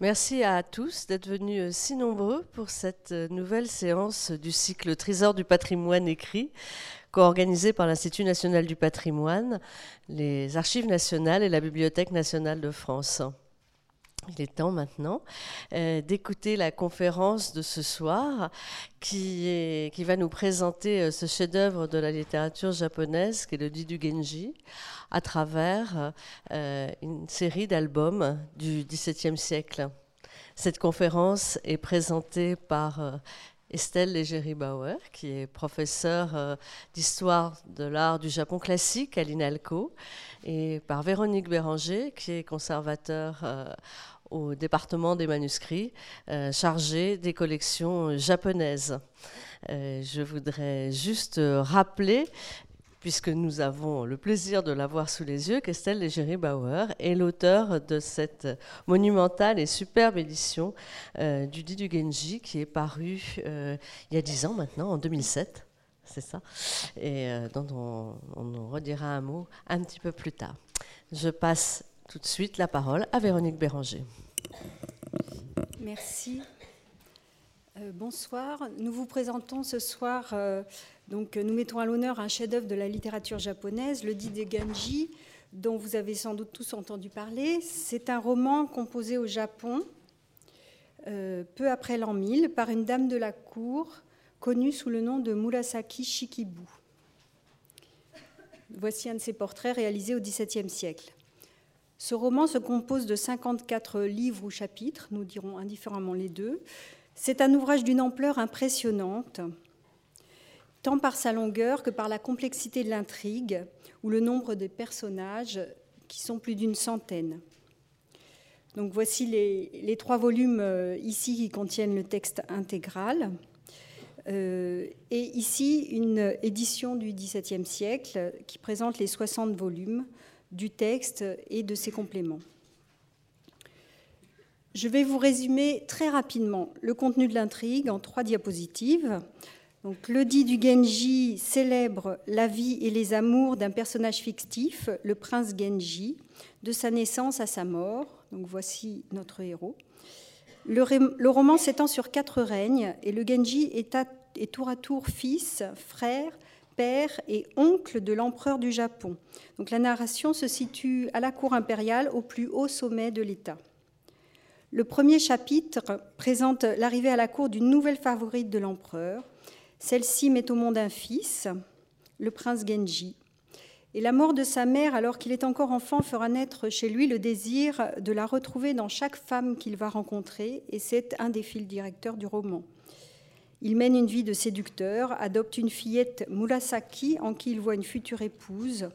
Merci à tous d'être venus euh, si nombreux pour cette euh, nouvelle séance du cycle Trésor du patrimoine écrit, co-organisé par l'Institut national du patrimoine, les Archives nationales et la Bibliothèque nationale de France. Il est temps maintenant euh, d'écouter la conférence de ce soir qui, va nous présenter euh, ce chef-d'œuvre de la littérature japonaise qui est le Didu Genji à travers euh, une série d'albums du XVIIe siècle. Cette conférence est présentée par Estelle Légéry-Bauer, qui est professeure d'histoire de l'art du Japon classique à l'INALCO, et par Véronique Béranger, qui est conservateur au département des manuscrits euh, chargé des collections japonaises. Euh, je voudrais juste rappeler puisque nous avons le plaisir de la voir sous les yeux, qu'Estelle Légéry Bauer est l'auteur de cette monumentale et superbe édition euh, du Dit du Genji qui est parue il y a dix ans maintenant, en 2007. C'est ça, et dont on, on en redira un mot un petit peu plus tard. Je passe tout de suite la parole à Véronique Béranger. Merci. Euh, bonsoir. Nous vous présentons ce soir, euh, donc nous mettons à l'honneur un chef-d'œuvre de la littérature japonaise, le Dide Genji, dont vous avez sans doute tous entendu parler. C'est un roman composé au Japon euh, peu après l'an 1000 par une dame de la cour connue sous le nom de Murasaki Shikibu. Voici un de ses portraits réalisés au XVIIe siècle. Ce roman se compose de 54 livres ou chapitres, nous dirons indifféremment les deux. C'est un ouvrage d'une ampleur impressionnante, tant par sa longueur que par la complexité de l'intrigue ou le nombre de personnages qui sont plus d'une centaine. Donc voici les, trois volumes euh, ici qui contiennent le texte intégral. Euh, et ici une édition du XVIIe siècle qui présente les 60 volumes du texte et de ses compléments. Je vais vous résumer très rapidement le contenu de l'intrigue en trois diapositives. Donc, le dit du Genji célèbre la vie et les amours d'un personnage fictif, le prince Genji, de sa naissance à sa mort. Donc, voici notre héros. Le, roman s'étend sur quatre règnes et le Genji est, est tour à tour fils, frère, père et oncle de l'empereur du Japon. Donc la narration se situe à la cour impériale au plus haut sommet de l'État. Le premier chapitre présente l'arrivée à la cour d'une nouvelle favorite de l'empereur. Celle-ci met au monde un fils, le prince Genji. Et la mort de sa mère, alors qu'il est encore enfant, fera naître chez lui le désir de la retrouver dans chaque femme qu'il va rencontrer, et c'est un des fils directeurs du roman. Il mène une vie de séducteur, adopte une fillette Murasaki en qui il voit une future épouse.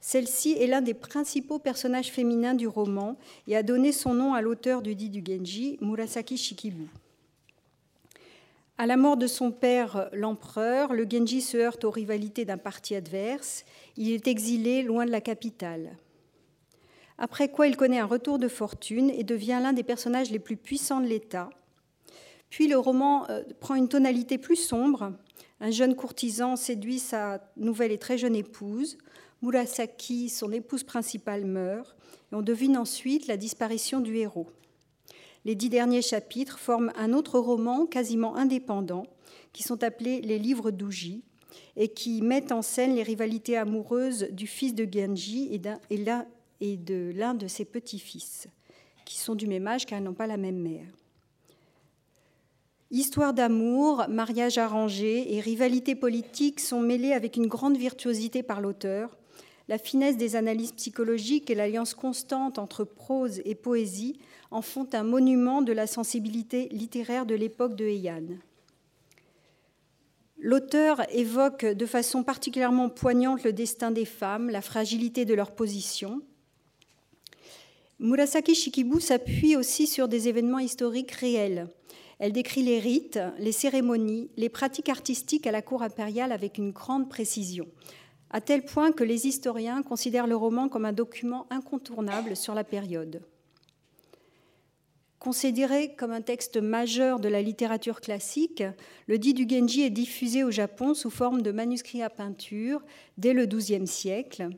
Celle-ci est l'un des principaux personnages féminins du roman et a donné son nom à l'auteur du dit du Genji, Murasaki Shikibu. À la mort de son père, l'empereur, le Genji se heurte aux rivalités d'un parti adverse. Il est exilé loin de la capitale. Après quoi, il connaît un retour de fortune et devient l'un des personnages les plus puissants de l'État. Puis le roman euh, prend une tonalité plus sombre. Un jeune courtisan séduit sa nouvelle et très jeune épouse. Murasaki, son épouse principale, meurt. On devine ensuite la disparition du héros. Les dix derniers chapitres forment un autre roman quasiment indépendant, qui sont appelés les livres d'Uji, et qui mettent en scène les rivalités amoureuses du fils de Genji et, et de l'un de ses petits-fils, qui sont du même âge car ils n'ont pas la même mère. Histoire d'amour, mariage arrangé et rivalité politique sont mêlés avec une grande virtuosité par l'auteur. La finesse des analyses psychologiques et l'alliance constante entre prose et poésie en font un monument de la sensibilité littéraire de l'époque de Heian. L'auteur évoque de façon particulièrement poignante le destin des femmes, la fragilité de leur position. Murasaki Shikibu s'appuie aussi sur des événements historiques réels. Elle décrit les rites, les cérémonies, les pratiques artistiques à la cour impériale avec une grande précision, à tel point que les historiens considèrent le roman comme un document incontournable sur la période. Considéré comme un texte majeur de la littérature classique, le dit du Genji est diffusé au Japon sous forme de manuscrits à peinture dès le XIIe siècle,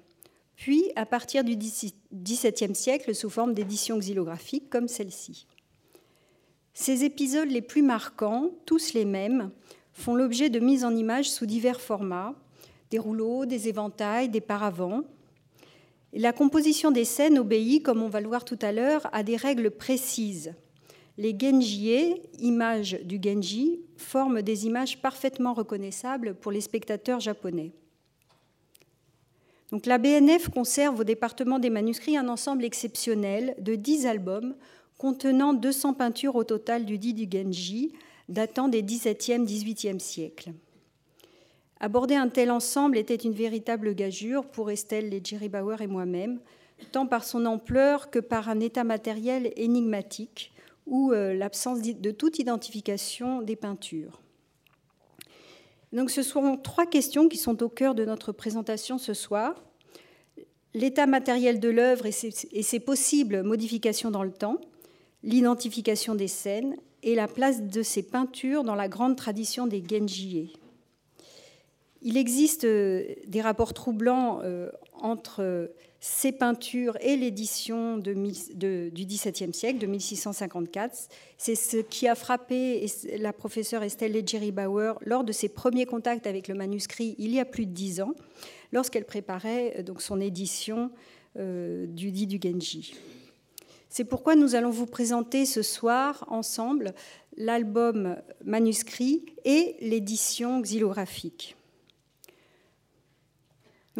puis à partir du XVIIe siècle sous forme d'éditions xylographiques comme celle-ci. Ces épisodes les plus marquants, tous les mêmes, font l'objet de mises en image sous divers formats, des rouleaux, des éventails, des paravents. La composition des scènes obéit, comme on va le voir tout à l'heure, à des règles précises. Les genjie, images du genji, forment des images parfaitement reconnaissables pour les spectateurs japonais. Donc la BNF conserve au département des manuscrits un ensemble exceptionnel de 10 albums contenant 200 peintures au total du dit du Genji, datant des XVIIe, XVIIIe siècles. Aborder un tel ensemble était une véritable gageure pour Estelle Legiri-Bauer et moi-même, tant par son ampleur que par un état matériel énigmatique ou euh, l'absence de toute identification des peintures. Donc ce seront trois questions qui sont au cœur de notre présentation ce soir. L'état matériel de l'œuvre et ses possibles modifications dans le temps, l'identification des scènes et la place de ces peintures dans la grande tradition des Genjie. Il existe euh, des rapports troublants euh, entre ces peintures et l'édition du XVIIe siècle, de 1654. C'est ce qui a frappé la professeure Estelle Legeri Bauer lors de ses premiers contacts avec le manuscrit il y a plus de dix ans, lorsqu'elle préparait euh, donc son édition du dit du Genji. C'est pourquoi nous allons vous présenter ce soir ensemble l'album manuscrit et l'édition xylographique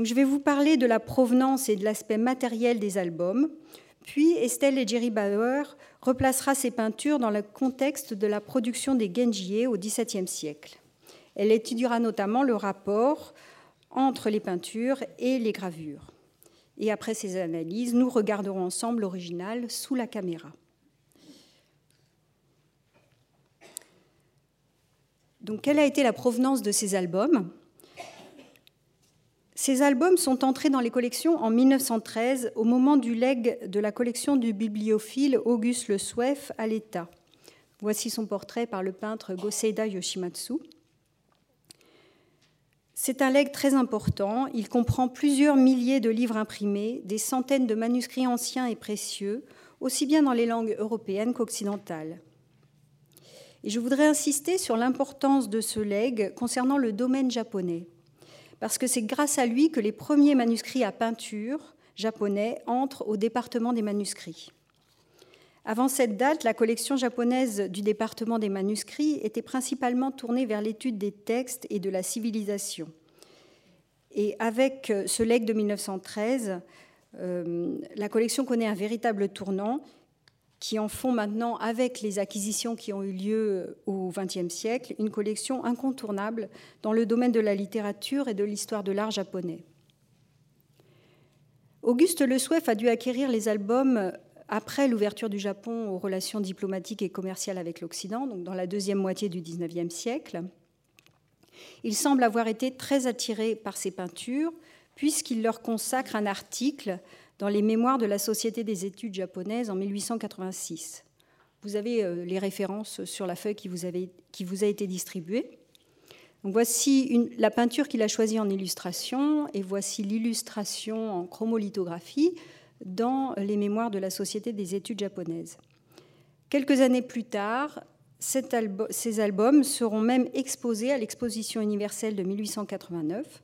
je vais vous parler de la provenance et de l'aspect matériel des albums. Puis Estelle et Jerry Bauer replacera ces peintures dans le contexte de la production des Genjie au XVIIe siècle. Elle étudiera notamment le rapport entre les peintures et les gravures. Et après ces analyses, nous regarderons ensemble l'original sous la caméra. Donc, quelle a été la provenance de ces albums? Ces albums sont entrés dans les collections en 1913 au moment du legs de la collection du bibliophile Auguste Le Souef à l'État. Voici son portrait par le peintre Goseida Yoshimatsu. C'est un legs très important. Il comprend plusieurs milliers de livres imprimés, des centaines de manuscrits anciens et précieux, aussi bien dans les langues européennes qu'occidentales. Et je voudrais insister sur l'importance de ce legs concernant le domaine japonais parce que c'est grâce à lui que les premiers manuscrits à peinture japonais entrent au département des manuscrits. Avant cette date, la collection japonaise du département des manuscrits était principalement tournée vers l'étude des textes et de la civilisation. Et avec ce legs de 1913, euh, la collection connaît un véritable tournant qui en font maintenant, avec les acquisitions qui ont eu lieu au XXe siècle, une collection incontournable dans le domaine de la littérature et de l'histoire de l'art japonais. Auguste Le Souef a dû acquérir les albums après l'ouverture du Japon aux relations diplomatiques et commerciales avec l'Occident, donc dans la deuxième moitié du XIXe siècle. Il semble avoir été très attiré par ces peintures, puisqu'il leur consacre un article dans les mémoires de la Société des études japonaises en 1886. Vous avez euh, les références sur la feuille qui vous, a été distribuée. voici la peinture qu'il a choisie en illustration et voici l'illustration en chromolithographie dans les mémoires de la Société des études japonaises. Quelques années plus tard, ces albums seront même exposés à l'exposition universelle de 1889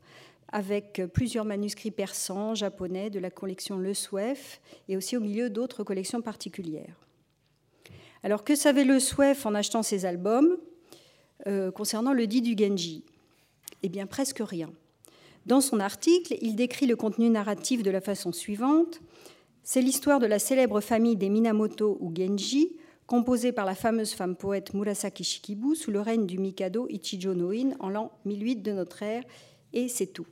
avec plusieurs manuscrits persans, japonais de la collection Le Souef et aussi au milieu d'autres collections particulières. Alors que savait Le Souef en achetant ces albums euh, concernant le dit du Genji? Eh bien presque rien. Dans son article, il décrit le contenu narratif de la façon suivante. C'est l'histoire de la célèbre famille des Minamoto ou Genji, composée par la fameuse femme poète Murasaki Shikibu sous le règne du Mikado Ichijo Noin en l'an 1008 de notre ère, et c'est tout.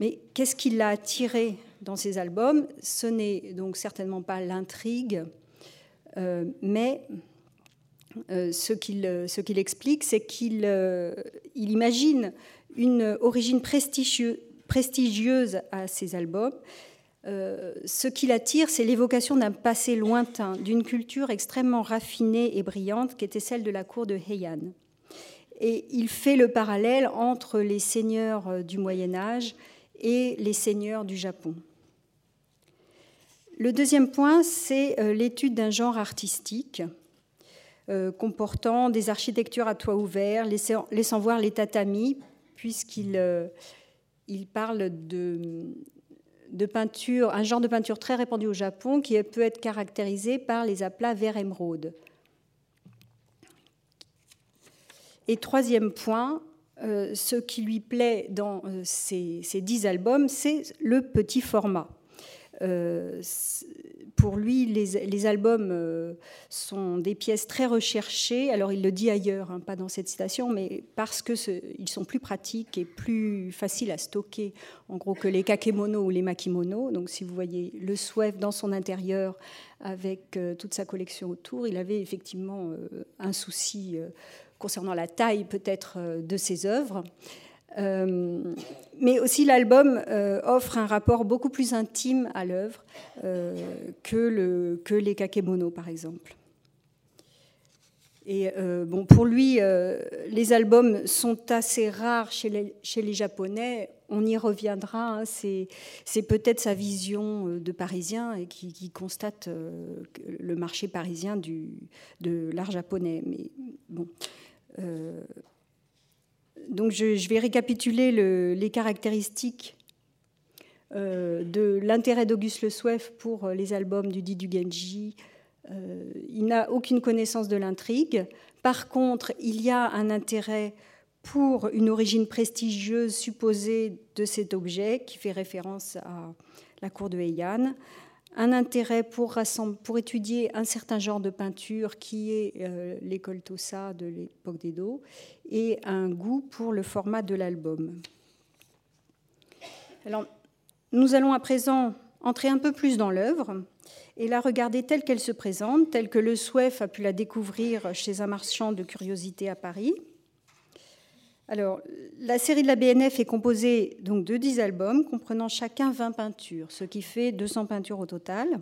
Mais qu'est-ce qui l'a attiré dans ces albums? Ce n'est donc certainement pas l'intrigue, euh, mais euh, ce qu'il explique, c'est qu'il euh, imagine une origine prestigieuse à ces albums. ce qui l'attire, c'est l'évocation d'un passé lointain, d'une culture extrêmement raffinée et brillante qui était celle de la cour de Heian. Et il fait le parallèle entre les seigneurs du Moyen Âge et les seigneurs du Japon. Le deuxième point, c'est euh, l'étude d'un genre artistique. comportant des architectures à toit ouvert, laissant, laissant voir les tatamis, puisqu'il il parle de, peinture, un genre de peinture très répandu au Japon qui peut être caractérisé par les aplats vert émeraude. Et troisième point, euh, ce qui lui plaît dans euh, ces, dix albums, c'est le petit format. Euh, pour lui, les, albums sont des pièces très recherchées. Alors, il le dit ailleurs, hein, pas dans cette citation, mais parce qu'ils sont plus pratiques et plus faciles à stocker, en gros, que les kakemono ou les makimono. Donc, si vous voyez le Swift dans son intérieur avec toute sa collection autour, il avait effectivement un souci concernant la taille peut-être euh, de ses œuvres. Euh, mais aussi l'album euh, offre un rapport beaucoup plus intime à l'œuvre que, le, que les kakemono par exemple. Et bon, pour lui, les albums sont assez rares chez les, Japonais. On y reviendra. Hein. c'est, peut-être sa vision de Parisien qui, constate le marché parisien de l'art japonais. Mais bon, euh, donc je, vais récapituler les caractéristiques euh, de l'intérêt d'Auguste Le Souef pour les albums du dit du Genji. Euh, il n'a aucune connaissance de l'intrigue. Par contre, il y a un intérêt pour une origine prestigieuse supposée de cet objet qui fait référence à la cour de Heian un intérêt pour, pour, étudier un certain genre de peinture qui est euh, l'école Tossa de l'époque d'Edo et un goût pour le format de l'album. Alors, nous allons à présent entrer un peu plus dans l'œuvre et la regarder telle qu'elle se présente, telle que le Souef a pu la découvrir chez un marchand de curiosités à Paris. Alors, la série de la BNF est composée donc de 10 albums comprenant chacun 20 peintures, ce qui fait 200 peintures au total.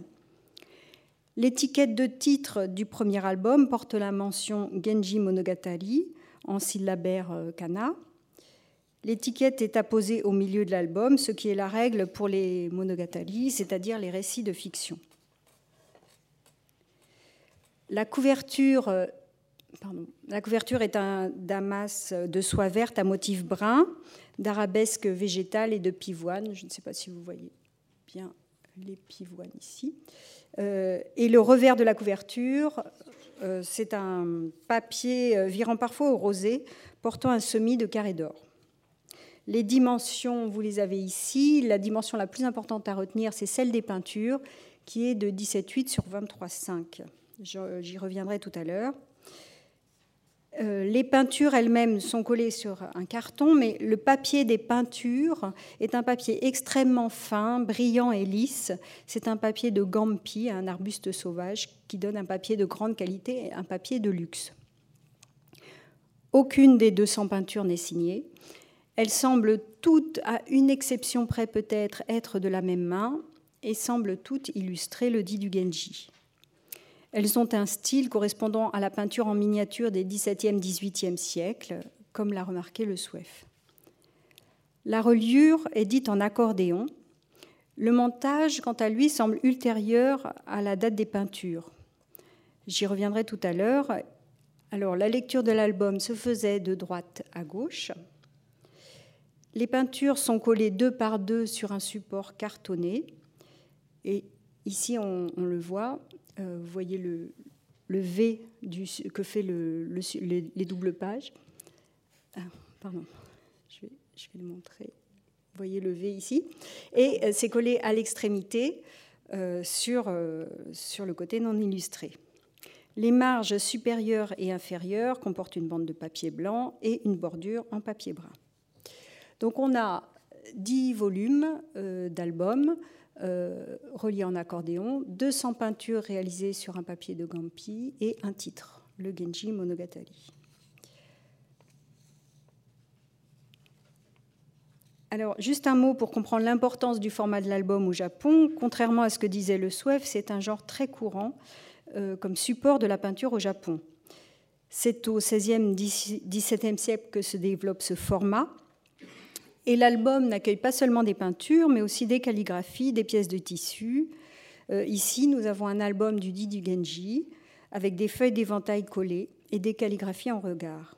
L'étiquette de titre du premier album porte la mention Genji Monogatari en syllabaire euh, kana. L'étiquette est apposée au milieu de l'album, ce qui est la règle pour les monogatari, c'est-à-dire les récits de fiction. La couverture la couverture est un damas de soie verte à motif brun, d'arabesque végétale et de pivoine. Je ne sais pas si vous voyez bien les pivoines ici. Euh, et le revers de la couverture, euh, c'est un papier euh, virant parfois au rosé, portant un semis de carré d'or. Les dimensions, vous les avez ici. La dimension la plus importante à retenir, c'est celle des peintures, qui est de 17,8 sur 23,5. J'y reviendrai tout à l'heure. Euh, les peintures elles-mêmes sont collées sur un carton, mais le papier des peintures est un papier extrêmement fin, brillant et lisse. C'est un papier de gampi, un arbuste sauvage, qui donne un papier de grande qualité, un papier de luxe. Aucune des 200 peintures n'est signée. Elles semblent toutes, à une exception près peut-être, être de la même main et semblent toutes illustrer le dit du Genji. Elles ont un style correspondant à la peinture en miniature des XVIIe, XVIIIe siècles, comme l'a remarqué le Souef. La reliure est dite en accordéon. Le montage, quant à lui, semble ultérieur à la date des peintures. J'y reviendrai tout à l'heure. Alors, la lecture de l'album se faisait de droite à gauche. Les peintures sont collées deux par deux sur un support cartonné. Et ici, on le voit, euh, vous voyez le, V que fait le, les, doubles pages. Ah, pardon, je vais, le montrer. Vous voyez le V ici. Et euh, c'est collé à l'extrémité euh, sur, sur le côté non illustré. Les marges supérieures et inférieures comportent une bande de papier blanc et une bordure en papier brun. Donc on a 10 volumes d'albums euh, relié en accordéon, 200 peintures réalisées sur un papier de Gampi et un titre, le Genji Monogatari. Alors, juste un mot pour comprendre l'importance du format de l'album au Japon. Contrairement à ce que disait le Swef, c'est un genre très courant euh, comme support de la peinture au Japon. C'est au XVIe, XVIIe siècle que se développe ce format. Et l'album n'accueille pas seulement des peintures, mais aussi des calligraphies, des pièces de tissu. Euh, ici, nous avons un album du dit du Genji, avec des feuilles d'éventail collées et des calligraphies en regard.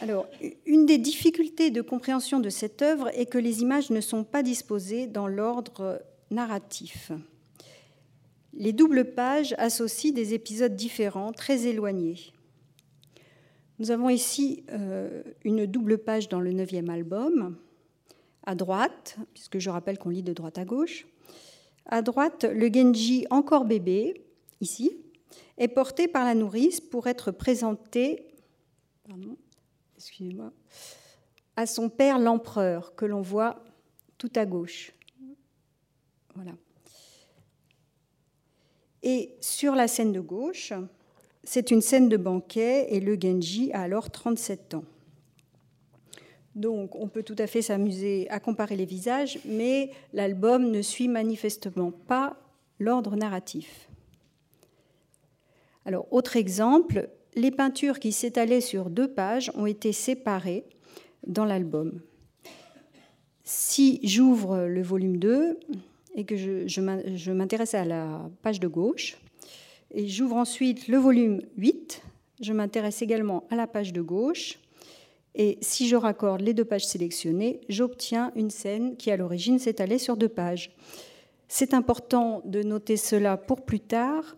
Alors, une des difficultés de compréhension de cette œuvre est que les images ne sont pas disposées dans l'ordre narratif. Les doubles pages associent des épisodes différents, très éloignés. Nous avons ici euh, une double page dans le neuvième album, à droite, puisque je rappelle qu'on lit de droite à gauche. À droite, le Genji, encore bébé, ici, est porté par la nourrice pour être présenté à son père l'empereur, que l'on voit tout à gauche. Voilà. Et sur la scène de gauche, c'est une scène de banquet et le Genji a alors 37 ans. Donc on peut tout à fait s'amuser à comparer les visages, mais l'album ne suit manifestement pas l'ordre narratif. Alors autre exemple, les peintures qui s'étalaient sur deux pages ont été séparées dans l'album. Si j'ouvre le volume 2 et que je, m'intéresse à la page de gauche, et j'ouvre ensuite le volume 8, je m'intéresse également à la page de gauche, et si je raccorde les deux pages sélectionnées, j'obtiens une scène qui à l'origine s'étalait sur deux pages. C'est important de noter cela pour plus tard,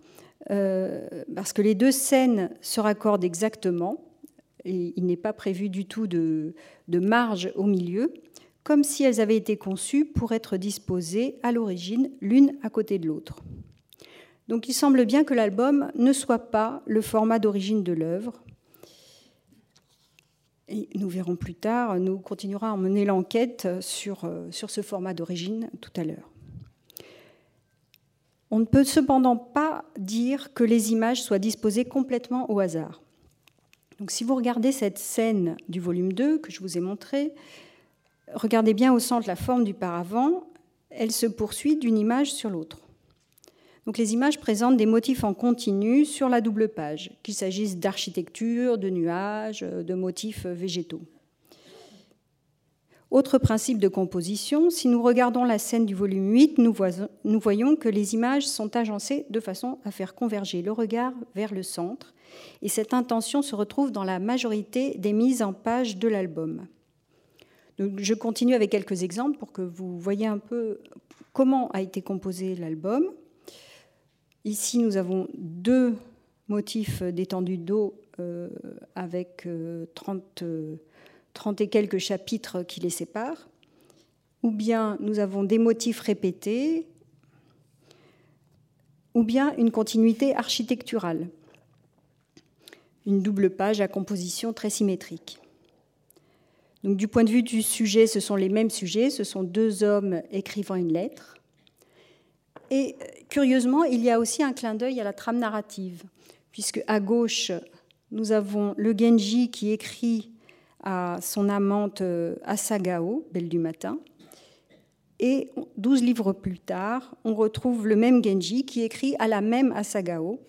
euh, parce que les deux scènes se raccordent exactement, et il n'est pas prévu du tout de, marge au milieu, comme si elles avaient été conçues pour être disposées à l'origine l'une à côté de l'autre. Donc il semble bien que l'album ne soit pas le format d'origine de l'œuvre. Et nous verrons plus tard, nous continuerons à mener l'enquête sur, euh, sur ce format d'origine tout à l'heure. On ne peut cependant pas dire que les images soient disposées complètement au hasard. Donc si vous regardez cette scène du volume 2 que je vous ai montré, regardez bien au centre la forme du paravent, elle se poursuit d'une image sur l'autre. Donc les images présentent des motifs en continu sur la double page, qu'il s'agisse d'architecture, de nuages, de motifs végétaux. Autre principe de composition, si nous regardons la scène du volume 8, nous, voyons que les images sont agencées de façon à faire converger le regard vers le centre, et cette intention se retrouve dans la majorité des mises en page de l'album. Je continue avec quelques exemples pour que vous voyez un peu comment a été composé l'album. Ici, nous avons deux motifs d'étendue d'eau euh, avec 30 euh, trente et quelques chapitres qui les séparent, ou bien nous avons des motifs répétés, ou bien une continuité architecturale, une double page à composition très symétrique. Donc, du point de vue du sujet, ce sont les mêmes sujets, ce sont deux hommes écrivant une lettre. Et curieusement, il y a aussi un clin d'œil à la trame narrative, puisque à gauche, nous avons le Genji qui écrit à son amante euh, Asagao, Belle du matin. Et douze livres plus tard, on retrouve le même Genji qui écrit à la même Asagao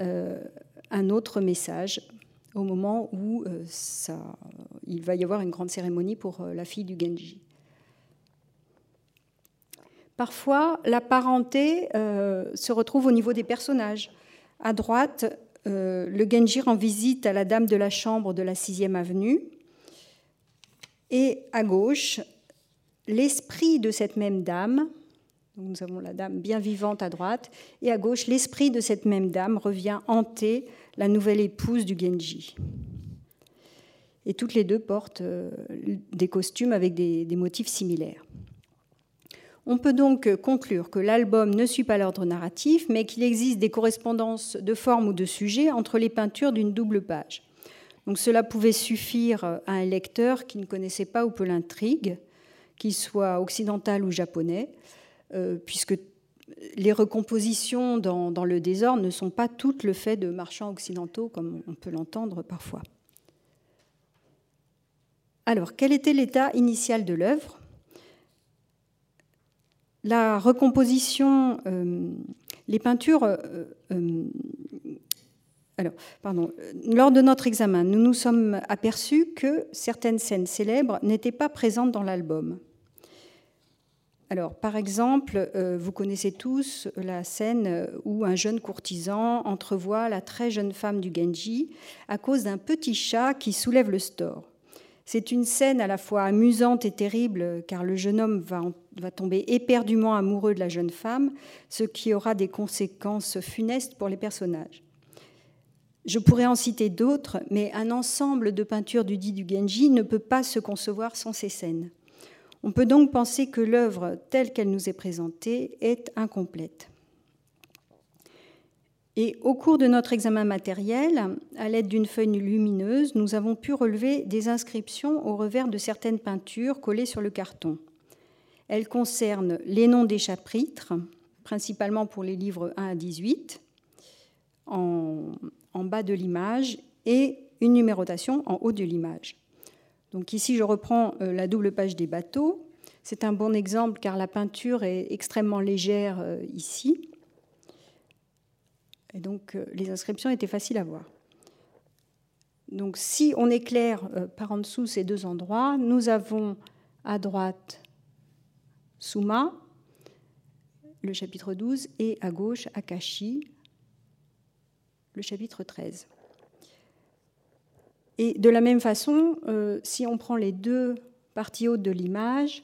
euh, un autre message au moment où euh, il va y avoir une grande cérémonie pour la fille du Genji. Parfois, la parenté se retrouve au niveau des personnages. À droite, euh, le Genji rend visite à la dame de la chambre de la 6e avenue. Et à gauche, l'esprit de cette même dame, nous avons la dame bien vivante à droite, et à gauche, l'esprit de cette même dame revient hanter la nouvelle épouse du Genji. Et toutes les deux portent euh, des costumes avec des motifs similaires. On peut donc conclure que l'album ne suit pas l'ordre narratif, mais qu'il existe des correspondances de forme ou de sujet entre les peintures d'une double page. Donc cela pouvait suffire à un lecteur qui ne connaissait pas ou peu l'intrigue, qu'il soit occidental ou japonais, euh, puisque les recompositions dans, dans, le désordre ne sont pas toutes le fait de marchands occidentaux, comme on peut l'entendre parfois. Alors, quel était l'état initial de l'œuvre? La recomposition, euh, les peintures. Euh, euh, alors, pardon, lors de notre examen, nous nous sommes aperçus que certaines scènes célèbres n'étaient pas présentes dans l'album. Alors, par exemple, vous connaissez tous la scène où un jeune courtisan entrevoit la très jeune femme du Genji à cause d'un petit chat qui soulève le store. C'est une scène à la fois amusante et terrible car le jeune homme va, tomber éperdument amoureux de la jeune femme, ce qui aura des conséquences funestes pour les personnages. Je pourrais en citer d'autres, mais un ensemble de peintures du dit du Genji ne peut pas se concevoir sans ces scènes. On peut donc penser que l'œuvre telle qu'elle nous est présentée est incomplète. Et au cours de notre examen matériel, à l'aide d'une feuille lumineuse, nous avons pu relever des inscriptions au revers de certaines peintures collées sur le carton. Elles concernent les noms des chapitres, principalement pour les livres 1 à 18, en, en bas de l'image, et une numérotation en haut de l'image. Donc ici, je reprends euh, la double page des bateaux. C'est un bon exemple car la peinture est extrêmement légère euh, ici. Et donc euh, les inscriptions étaient faciles à voir. Donc si on éclaire par en dessous ces deux endroits, nous avons à droite Suma, le chapitre 12, et à gauche Akashi, le chapitre 13. Et de la même façon, euh, si on prend les deux parties hautes de l'image,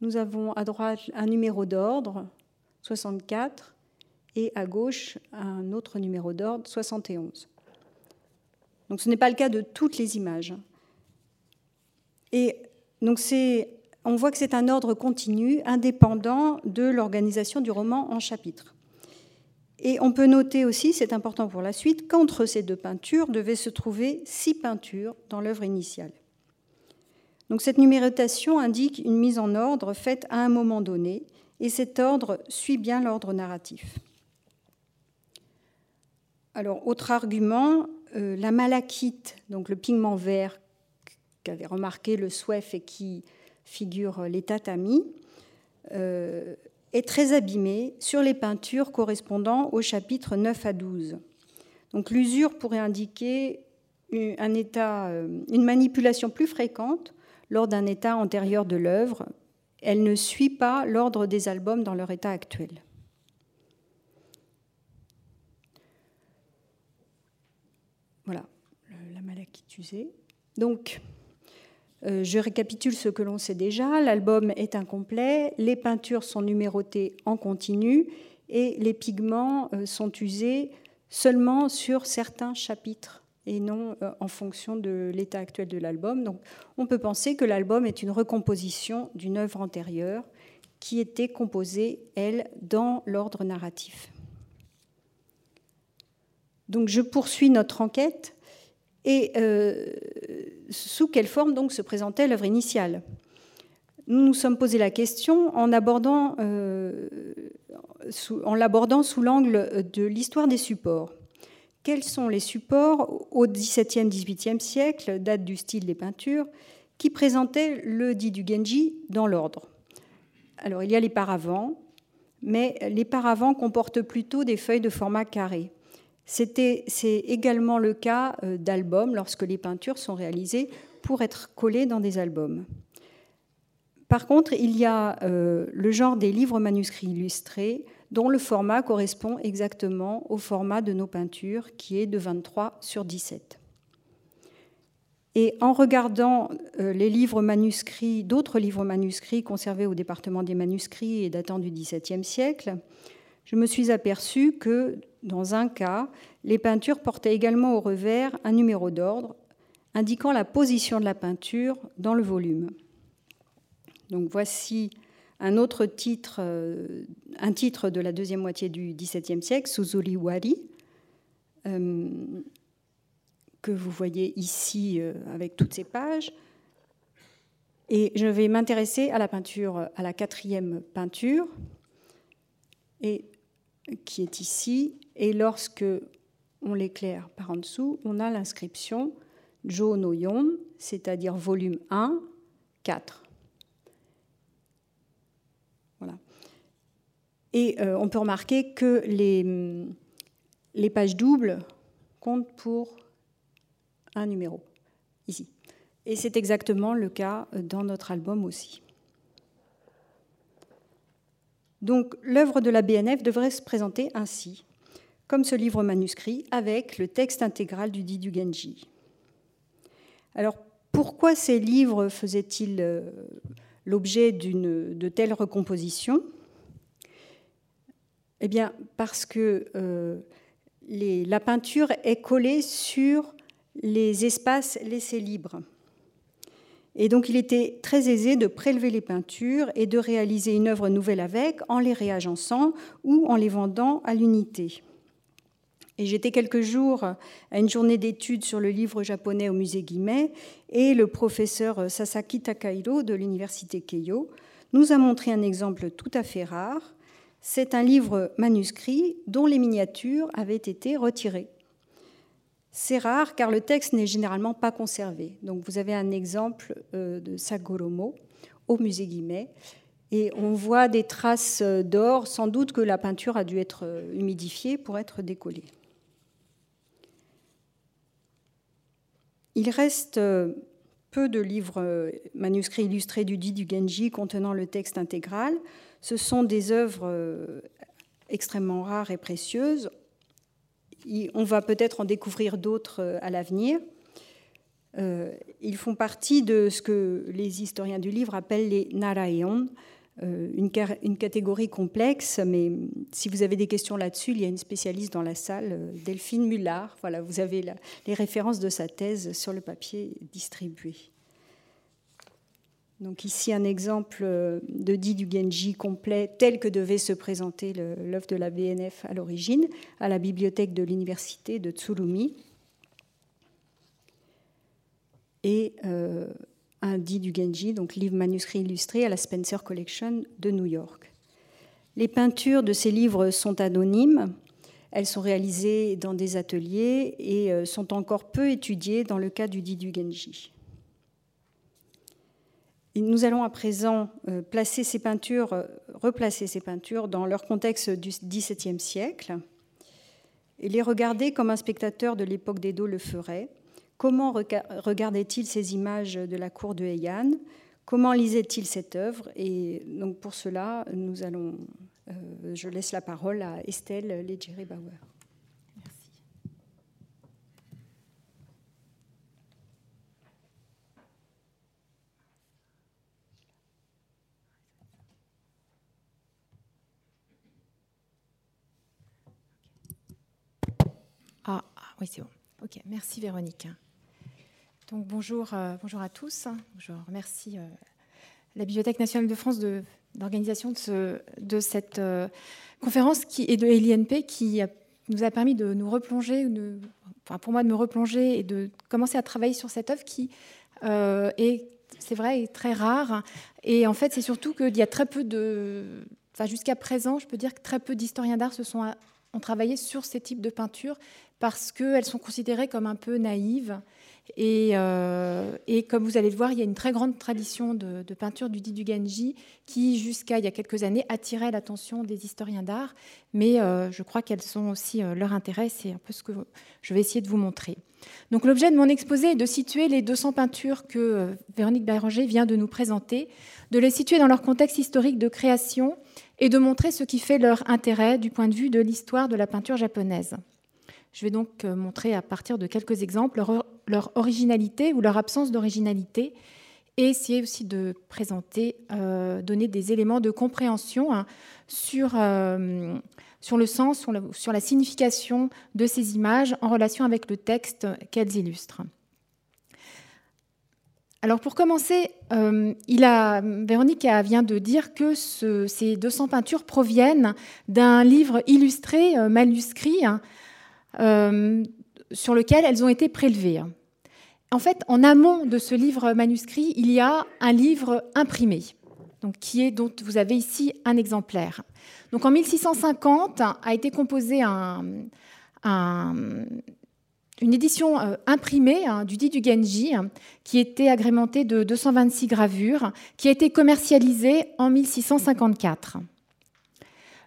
nous avons à droite un numéro d'ordre, 64, et à gauche un autre numéro d'ordre, 71. Donc ce n'est pas le cas de toutes les images. Et donc on voit que c'est un ordre continu, indépendant de l'organisation du roman en chapitres. Et on peut noter aussi, c'est important pour la suite, qu'entre ces deux peintures devaient se trouver six peintures dans l'œuvre initiale. Donc cette numérotation indique une mise en ordre faite à un moment donné, et cet ordre suit bien l'ordre narratif. Alors, autre argument, euh, la malachite, donc le pigment vert qu'avait remarqué le Swef et qui figure les tatamis, euh, est très abîmé sur les peintures correspondant aux chapitres 9 à 12. Donc l'usure pourrait indiquer euh, une manipulation plus fréquente lors d'un état antérieur de l'œuvre. Elle ne suit pas l'ordre des albums dans leur état actuel. Voilà, la malachite usée. Donc, euh, je récapitule ce que l'on sait déjà. L'album est incomplet, les peintures sont numérotées en continu et les pigments euh, sont usés seulement sur certains chapitres et non euh, en fonction de l'état actuel de l'album. Donc on peut penser que l'album est une recomposition d'une œuvre antérieure qui était composée, elle, dans l'ordre narratif. Donc je poursuis notre enquête et euh, sous quelle forme donc se présentait l'œuvre initiale Nous nous sommes posé la question en, euh, l'abordant sous l'angle de l'histoire des supports. Quels sont les supports au XVIIe, XVIIIe siècle, date du style des peintures, qui présentaient le dit du Genji dans l'ordre? Alors il y a les paravents, mais les paravents comportent plutôt des feuilles de format carré. C'est également le cas euh, d'albums lorsque les peintures sont réalisées pour être collées dans des albums. Par contre, il y a euh, le genre des livres manuscrits illustrés dont le format correspond exactement au format de nos peintures qui est de 23 sur 17. Et en regardant euh, les livres manuscrits, d'autres livres manuscrits conservés au département des manuscrits et datant du XVIIe siècle, je me suis aperçu que dans un cas, les peintures portaient également au revers un numéro d'ordre indiquant la position de la peinture dans le volume. Donc voici un autre titre, euh, un titre de la deuxième moitié du XVIIe siècle, Suzuli Wari, euh, que vous voyez ici euh, avec toutes ces pages. Et je vais m'intéresser à la peinture, à la quatrième peinture, qui est ici. Et lorsque on l'éclaire par en dessous, on a l'inscription Jo no Yon, c'est-à-dire volume 1, 4. Voilà. Et euh, on peut remarquer que les pages doubles comptent pour un numéro, ici. Et c'est exactement le cas dans notre album aussi. Donc l'œuvre de la BNF devrait se présenter ainsi, comme ce livre manuscrit, avec le texte intégral du dit du Genji. Alors pourquoi ces livres faisaient-ils euh, l'objet de telles recompositions? Eh bien parce que euh, la peinture est collée sur les espaces laissés libres. Et donc il était très aisé de prélever les peintures et de réaliser une œuvre nouvelle avec en les réagençant ou en les vendant à l'unité. Et j'étais quelques jours à une journée d'études sur le livre japonais au musée Guimet et le professeur Sasaki Takahiro de l'université Keio nous a montré un exemple tout à fait rare. C'est un livre manuscrit dont les miniatures avaient été retirées. C'est rare car le texte n'est généralement pas conservé. Donc vous avez un exemple euh, de Sagoromo au musée Guimet et on voit des traces d'or, sans doute que la peinture a dû être euh, humidifiée pour être décollée. Il reste euh, peu de livres manuscrits illustrés du dit du Genji contenant le texte intégral. Ce sont des œuvres extrêmement rares et précieuses on va peut-être en découvrir d'autres euh, à l'avenir. Euh, ils font partie de ce que les historiens du livre appellent les Narayon, euh, une, catégorie complexe, mais si vous avez des questions là-dessus, il y a une spécialiste dans la salle, Delphine Mullard. Voilà, vous avez les références de sa thèse sur le papier distribué. Donc ici un exemple euh, de dit du Genji complet tel que devait se présenter l'œuvre de la BNF à l'origine à la bibliothèque de l'université de Tsurumi. Et euh, un dit du Genji, donc livre manuscrit illustré à la Spencer Collection de New York. Les peintures de ces livres sont anonymes. Elles sont réalisées dans des ateliers et euh, sont encore peu étudiées dans le cas du dit du Genji nous allons à présent euh, placer ces peintures, euh, replacer ces peintures dans leur contexte du XVIIe siècle et les regarder comme un spectateur de l'époque d'Edo le ferait. Comment regardait-il ces images de la cour de Heian? Comment lisait-il cette œuvre? Et donc pour cela, nous allons, euh, je laisse la parole à Estelle Legere-Bauer. Ah, ah, oui, c'est bon. Ok, merci Véronique. Donc bonjour, euh, bonjour à tous. Je remercie euh, la Bibliothèque nationale de France de l'organisation de, cette euh, conférence qui, et de l'INP qui nous a permis de nous replonger, pour moi de me replonger et de commencer à travailler sur cette œuvre qui est, c'est vrai, très rare. Et en fait, c'est surtout qu'il y a très peu de... Enfin, jusqu'à présent, je peux dire que très peu d'historiens d'art se sont ont travaillé sur ces types de peintures parce qu'elles sont considérées comme un peu naïves. Euh, et, comme vous allez le voir, il y a une très grande tradition de, peinture du dit du Genji qui, jusqu'à il y a quelques années, attirait l'attention des historiens d'art. Mais euh, je crois qu'elles ont aussi euh, leur intérêt. C'est un peu ce que je vais essayer de vous montrer. Donc l'objet de mon exposé est de situer les 200 peintures que Véronique Béranger vient de nous présenter, de les situer dans leur contexte historique de création et de montrer ce qui fait leur intérêt du point de vue de l'histoire de la peinture japonaise. Je vais donc euh, montrer à partir de quelques exemples leur, originalité ou leur absence d'originalité et essayer aussi de présenter, euh, donner des éléments de compréhension hein, sur, euh, sur le sens, sur la, signification de ces images en relation avec le texte qu'elles illustrent. Alors pour commencer, a, Véronique vient de dire que ces 200 peintures proviennent d'un livre illustré, manuscrit, hein, euh, sur lequel elles ont été prélevées. En fait, en amont de ce livre manuscrit, il y a un livre imprimé, donc qui est dont vous avez ici un exemplaire. Donc en 1650 a été composé une édition euh, imprimée hein, du dit du Genji, qui était agrémentée de 226 gravures, qui a été commercialisée en 1654.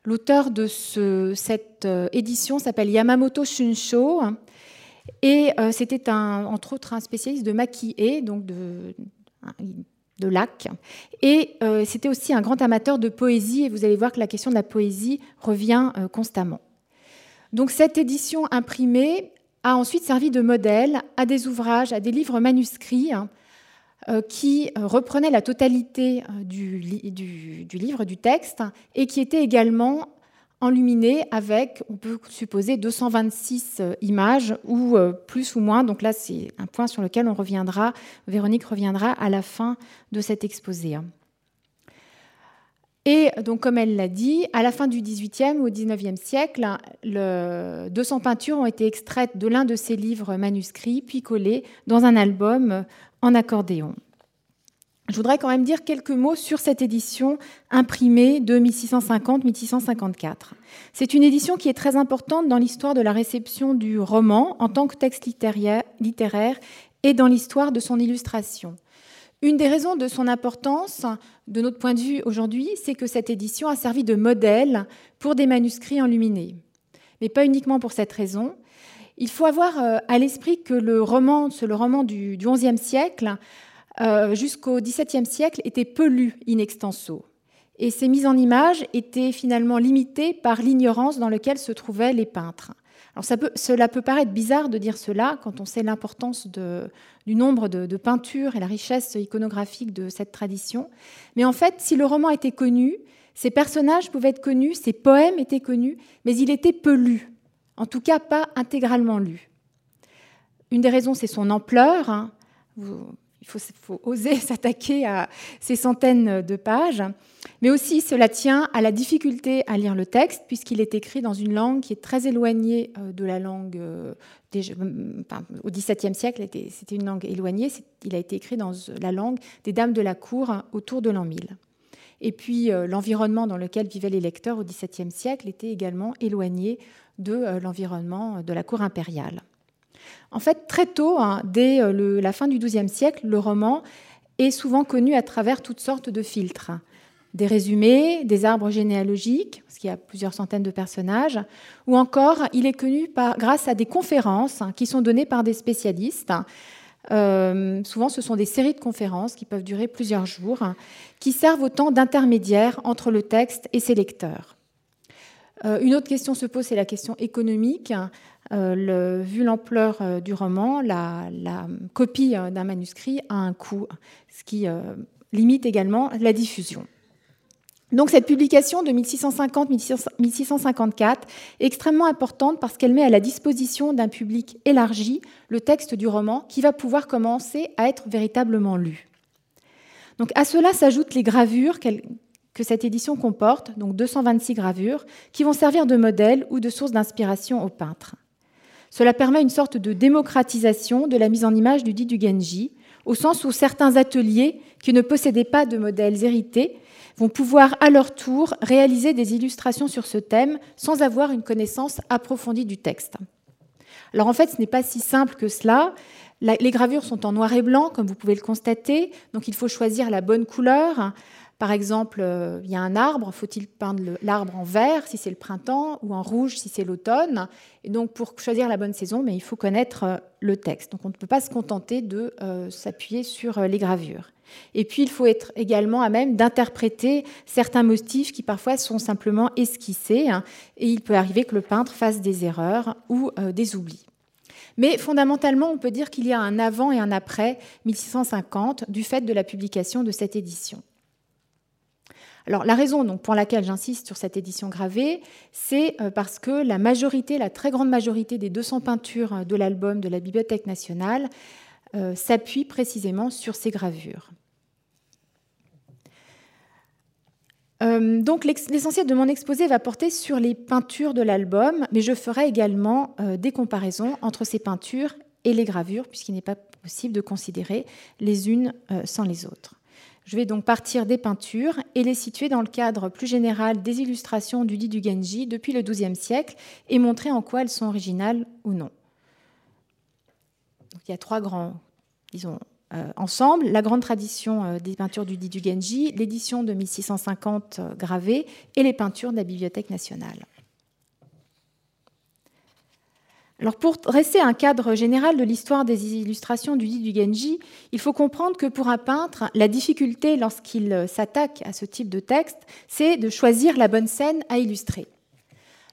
L'auteur de cette euh, édition s'appelle Yamamoto Shunsho et euh, c'était entre autres un spécialiste de maki donc de, de lac. Et c'était aussi un grand amateur de poésie, et vous allez voir que la question de la poésie revient constamment. Donc cette édition imprimée a ensuite servi de modèle à des ouvrages, à des livres manuscrits hein, qui reprenaient la totalité du, du, livre, du texte, et qui étaient également enluminé avec, on peut supposer, 226 euh, images ou euh, plus ou moins. Donc là, c'est un point sur lequel on reviendra, Véronique reviendra à la fin de cet exposé. Et donc, comme elle l'a dit, à la fin du XVIIIe ou XIXe siècle, le, 200 peintures ont été extraites de l'un de ces livres manuscrits, puis collées dans un album en accordéon. Je voudrais quand même dire quelques mots sur cette édition imprimée de 1650-1654. C'est une édition qui est très importante dans l'histoire de la réception du roman en tant que texte littéraire et dans l'histoire de son illustration. Une des raisons de son importance, de notre point de vue aujourd'hui, c'est que cette édition a servi de modèle pour des manuscrits enluminés. Mais pas uniquement pour cette raison. Il faut avoir euh, à l'esprit que le roman, le roman du XIe siècle, euh, jusqu'au XVIIe siècle, étaient peu lus in extenso. Et ces mises en image étaient finalement limitées par l'ignorance dans laquelle se trouvaient les peintres. Cela peut paraître bizarre de dire cela quand on sait l'importance du nombre de, peintures et la richesse iconographique de cette tradition. Mais en fait, si le roman était connu, ses personnages pouvaient être connus, ses poèmes étaient connus, mais il était peu lu, en tout cas pas intégralement lu. Une des raisons, c'est son ampleur. Hein il faut, oser s'attaquer à ces centaines de pages. Mais aussi, cela tient à la difficulté à lire le texte, puisqu'il est écrit dans une langue qui est très éloignée euh, de la langue. Euh, au XVIIe siècle, c'était une langue éloignée. Il a été écrit dans la langue des dames de la cour autour de l'an 1000. Et puis, euh, l'environnement dans lequel vivaient les lecteurs au XVIIe siècle était également éloigné de l'environnement de la cour impériale. En fait, très tôt, hein, dès euh, la fin du XIIe siècle, le roman est souvent connu à travers toutes sortes de filtres. Des résumés, des arbres généalogiques, parce qu'il y a plusieurs centaines de personnages, ou encore il est connu grâce à des conférences hein, qui sont données par des spécialistes. Euh, souvent, ce sont des séries de conférences qui peuvent durer plusieurs jours, hein, qui servent autant d'intermédiaires entre le texte et ses lecteurs. Euh, une autre question se pose, c'est la question économique. Euh, vu l'ampleur du roman, la, copie d'un manuscrit a un coût, ce qui limite également la diffusion. Donc cette publication de 1650-1654 est extrêmement importante parce qu'elle met à la disposition d'un public élargi le texte du roman qui va pouvoir commencer à être véritablement lu. Donc à cela s'ajoutent les gravures que cette édition comporte, donc 226 gravures, qui vont servir de modèle ou de source d'inspiration aux peintres. Cela permet une sorte de démocratisation de la mise en image du dit du Genji, au sens où certains ateliers qui ne possédaient pas de modèles hérités vont pouvoir à leur tour réaliser des illustrations sur ce thème sans avoir une connaissance approfondie du texte. Alors en fait, ce n'est pas si simple que cela. Les gravures sont en noir et blanc, comme vous pouvez le constater, donc il faut choisir la bonne couleur. Par exemple, euh, il y a un arbre, faut-il peindre l'arbre en vert si c'est le printemps ou en rouge si c'est l'automne? Et donc, pour choisir la bonne saison, mais il faut connaître euh, le texte. Donc, on ne peut pas se contenter de euh, s'appuyer sur les gravures. Et puis, il faut être également à même d'interpréter certains motifs qui parfois sont simplement esquissés. Hein, et il peut arriver que le peintre fasse des erreurs ou des oublis. Mais fondamentalement, on peut dire qu'il y a un avant et un après 1650 du fait de la publication de cette édition. Alors la raison donc, pour laquelle j'insiste sur cette édition gravée, c'est euh, parce que la majorité, la très grande majorité des 200 peintures euh, de l'album de la Bibliothèque nationale euh, s'appuient précisément sur ces gravures. Donc l'essentiel de mon exposé va porter sur les peintures de l'album, mais je ferai également des comparaisons entre ces peintures et les gravures, puisqu'il n'est pas possible de considérer les unes sans les autres. Je vais donc partir des peintures et les situer dans le cadre plus général des illustrations du dit du Genji depuis le XIIe siècle et montrer en quoi elles sont originales ou non. il y a trois grands, disons, euh, ensemble la grande tradition euh, des peintures du dit du Genji, l'édition de 1650 euh, gravée et les peintures de la Bibliothèque nationale. Alors pour dresser un cadre général de l'histoire des illustrations du dit du Genji, il faut comprendre que pour un peintre, la difficulté lorsqu'il s'attaque à ce type de texte, c'est de choisir la bonne scène à illustrer.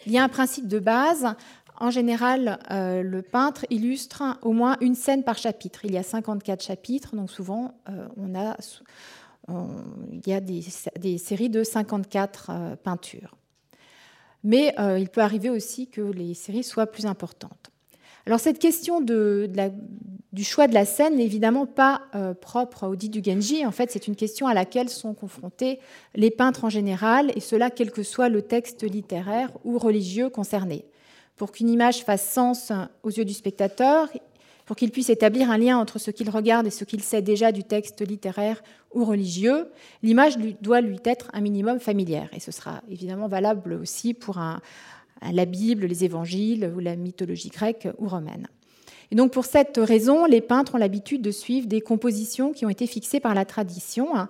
Il y a un principe de base. En général, euh, le peintre illustre au moins une scène par chapitre. Il y a 54 chapitres, donc souvent euh, il y a des, séries de 54 euh, peintures mais il peut arriver aussi que les séries soient plus importantes. Alors cette question du choix de la scène n'est évidemment pas propre au dit du Genji. En fait, c'est une question à laquelle sont confrontés les peintres en général, et cela quel que soit le texte littéraire ou religieux concerné. Pour qu'une image fasse sens aux yeux du spectateur, pour qu'il puisse établir un lien entre ce qu'il regarde et ce qu'il sait déjà du texte littéraire ou religieux, l'image doit lui être un minimum familière. Et ce sera évidemment valable aussi pour la Bible, les évangiles ou la mythologie grecque ou romaine. Et donc pour cette raison, les peintres ont l'habitude de suivre des compositions qui ont été fixées par la tradition, hein,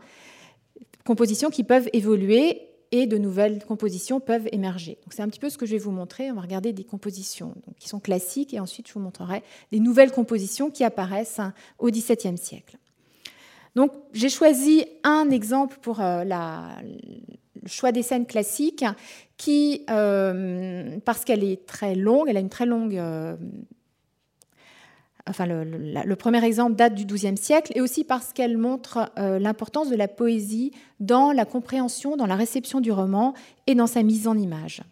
compositions qui peuvent évoluer et de nouvelles compositions peuvent émerger. C'est un petit peu ce que je vais vous montrer. On va regarder des compositions qui sont classiques et ensuite je vous montrerai des nouvelles compositions qui apparaissent hein, au XVIIe siècle. J'ai choisi un exemple pour euh, le choix des scènes classiques qui, euh, parce qu'elle est très longue, elle a une très longue euh, enfin le, premier exemple date du XIIe siècle, et aussi parce qu'elle montre euh, l'importance de la poésie dans la compréhension, dans la réception du roman et dans sa mise en image.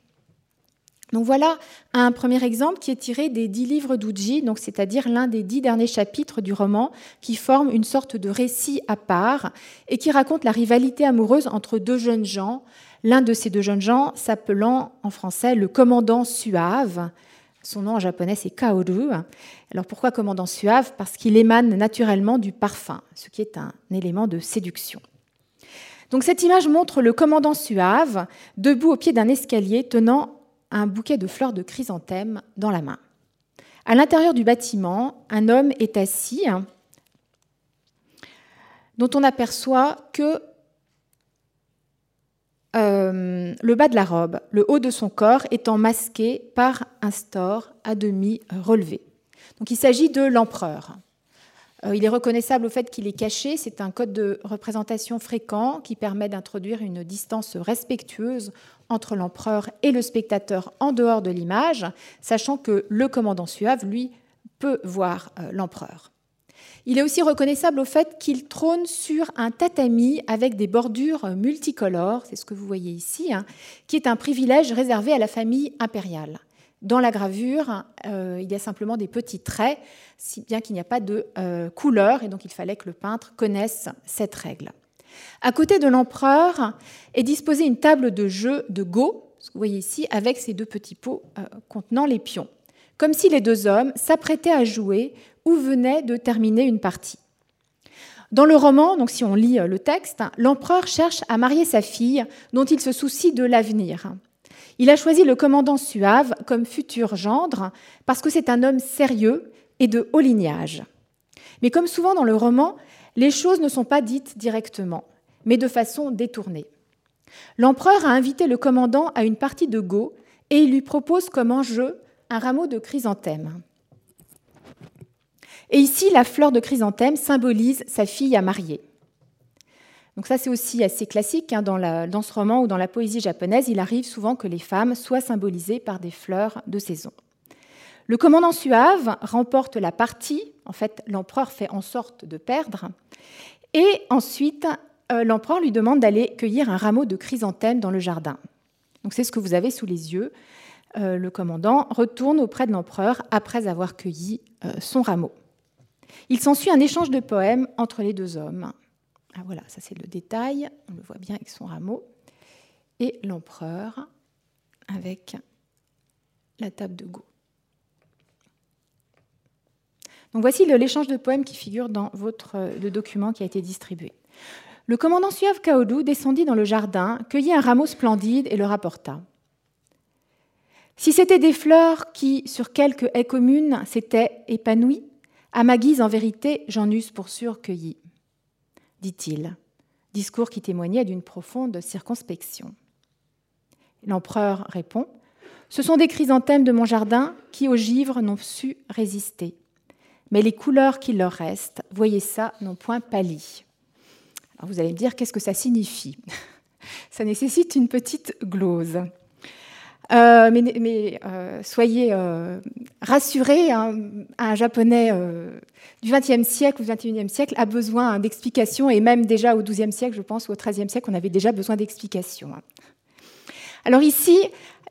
Donc voilà un premier exemple qui est tiré des dix livres d'Uji, donc c'est-à-dire l'un des dix derniers chapitres du roman, qui forme une sorte de récit à part et qui raconte la rivalité amoureuse entre deux jeunes gens. L'un de ces deux jeunes gens s'appelant en français le commandant Suave, son nom en japonais, c'est Kaoru. Alors pourquoi commandant suave? Parce qu'il émane naturellement du parfum, ce qui est un élément de séduction. Donc cette image montre le commandant suave debout au pied d'un escalier tenant un bouquet de fleurs de chrysanthème dans la main. À l'intérieur du bâtiment, un homme est assis dont on aperçoit que euh, le bas de la robe, le haut de son corps étant masqué par un store à demi relevé. Donc il s'agit de l'empereur. Euh, il est reconnaissable au fait qu'il est caché, c'est un code de représentation fréquent qui permet d'introduire une distance respectueuse entre l'empereur et le spectateur en dehors de l'image, sachant que le commandant suave, lui, peut voir euh, l'empereur. Il est aussi reconnaissable au fait qu'il trône sur un tatami avec des bordures multicolores, c'est ce que vous voyez ici, hein, qui est un privilège réservé à la famille impériale. Dans la gravure, euh, il y a simplement des petits traits, si bien qu'il n'y a pas de euh, couleur, et donc il fallait que le peintre connaisse cette règle. À côté de l'empereur est disposée une table de jeu de Go, ce que vous voyez ici, avec ces deux petits pots euh, contenant les pions, comme si les deux hommes s'apprêtaient à jouer ou venait de terminer une partie. Dans le roman, donc si on lit euh, le texte, l'empereur cherche à marier sa fille dont il se soucie de l'avenir. Il a choisi le commandant Suave comme futur gendre parce que c'est un homme sérieux et de haut lignage. Mais comme souvent dans le roman, les choses ne sont pas dites directement, mais de façon détournée. L'empereur a invité le commandant à une partie de go et il lui propose comme enjeu un rameau de chrysanthème. Et ici, la fleur de chrysanthème symbolise sa fille à marier. Donc ça, c'est aussi assez classique hein, dans, ce roman ou dans la poésie japonaise. Il arrive souvent que les femmes soient symbolisées par des fleurs de saison. Le commandant suave remporte la partie. En fait, l'empereur fait en sorte de perdre. Et ensuite, euh, l'empereur lui demande d'aller cueillir un rameau de chrysanthème dans le jardin. Donc c'est ce que vous avez sous les yeux. Euh, le commandant retourne auprès de l'empereur après avoir cueilli euh, son rameau. Il s'ensuit un échange de poèmes entre les deux hommes. Ah, voilà, ça c'est le détail, on le voit bien avec son rameau. Et l'empereur avec la table de go. Donc voici l'échange de poèmes qui figure dans votre, le document qui a été distribué. Le commandant Suave Kaodu descendit dans le jardin, cueillit un rameau splendide et le rapporta. Si c'était des fleurs qui, sur quelques haies communes, s'étaient épanouies, à ma guise, en vérité, j'en eusse pour sûr cueilli, dit-il, discours qui témoignait d'une profonde circonspection. L'empereur répond Ce sont des chrysanthèmes de mon jardin qui au givre n'ont su résister. Mais les couleurs qui leur restent, voyez ça, n'ont point pâli. Vous allez me dire, qu'est-ce que ça signifie? Ça nécessite une petite glose. Euh, mais, euh, soyez euh, rassurés, hein, un japonais du XXe siècle ou du XXIe siècle a besoin d'explications, et même déjà au XIIe siècle, je pense, ou au XIIIe siècle, on avait déjà besoin d'explications. Hein. Alors ici,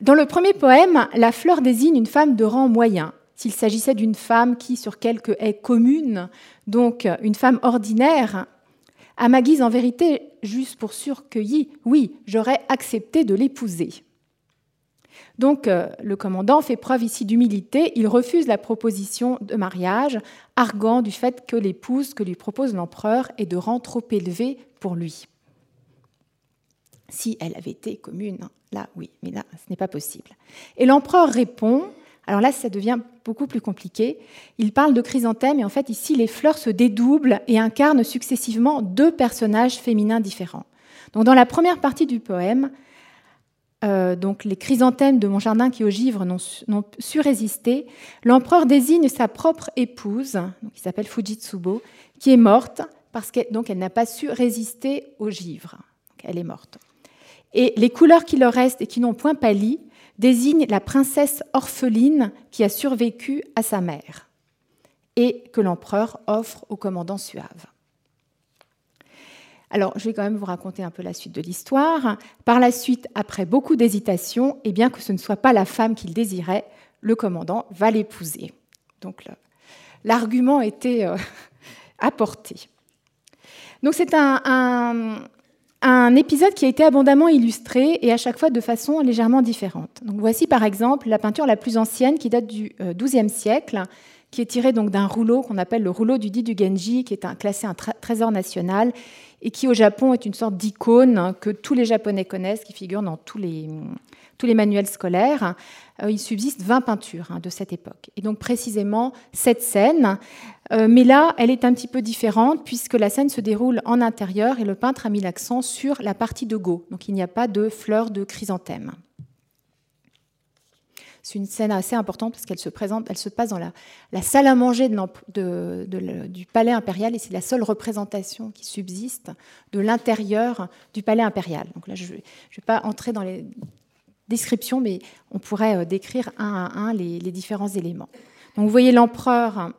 dans le premier poème, la fleur désigne une femme de rang moyen. S'il s'agissait d'une femme qui, sur quelques haies communes, donc une femme ordinaire, à ma guise, en vérité, juste pour surcueillir, oui, j'aurais accepté de l'épouser. Donc euh, le commandant fait preuve ici d'humilité, il refuse la proposition de mariage, arguant du fait que l'épouse que lui propose l'empereur est de rang trop élevé pour lui. Si elle avait été commune, là oui, mais là ce n'est pas possible. Et l'empereur répond, alors là ça devient beaucoup plus compliqué, il parle de chrysanthème et en fait ici les fleurs se dédoublent et incarnent successivement deux personnages féminins différents. Donc dans la première partie du poème, euh, donc les chrysanthèmes de mon jardin qui au givre n'ont su résister, l'empereur désigne sa propre épouse, qui s'appelle Fujitsubo, qui est morte parce qu'elle elle n'a pas su résister au givre. elle est morte. Et les couleurs qui leur restent et qui n'ont point pâli désignent la princesse orpheline qui a survécu à sa mère et que l'empereur offre au commandant suave. Alors, je vais quand même vous raconter un peu la suite de l'histoire. Par la suite, après beaucoup d'hésitation, et bien que ce ne soit pas la femme qu'il désirait, le commandant va l'épouser. Donc, l'argument était euh, apporté. Donc, c'est un, épisode qui a été abondamment illustré et à chaque fois de façon légèrement différente. Donc, voici par exemple la peinture la plus ancienne qui date du XIIe euh, siècle qui est tirée donc d'un rouleau qu'on appelle le rouleau du dit du Genji, qui est un, classé un trésor national et qui au Japon est une sorte d'icône que tous les Japonais connaissent, qui figure dans tous les, tous les manuels scolaires. Euh, il subsiste 20 peintures hein, de cette époque. Et donc précisément cette scène, euh, mais là, elle est un petit peu différente puisque la scène se déroule en intérieur et le peintre a mis l'accent sur la partie de Go. Donc il n'y a pas de fleurs de chrysanthème. C'est une scène assez importante parce qu'elle se présente, elle se passe dans la, salle à manger du palais impérial et c'est la seule représentation qui subsiste de l'intérieur du palais impérial. Donc là, je ne vais pas entrer dans les descriptions, mais on pourrait euh, décrire un à un les, les différents éléments. Donc vous voyez l'empereur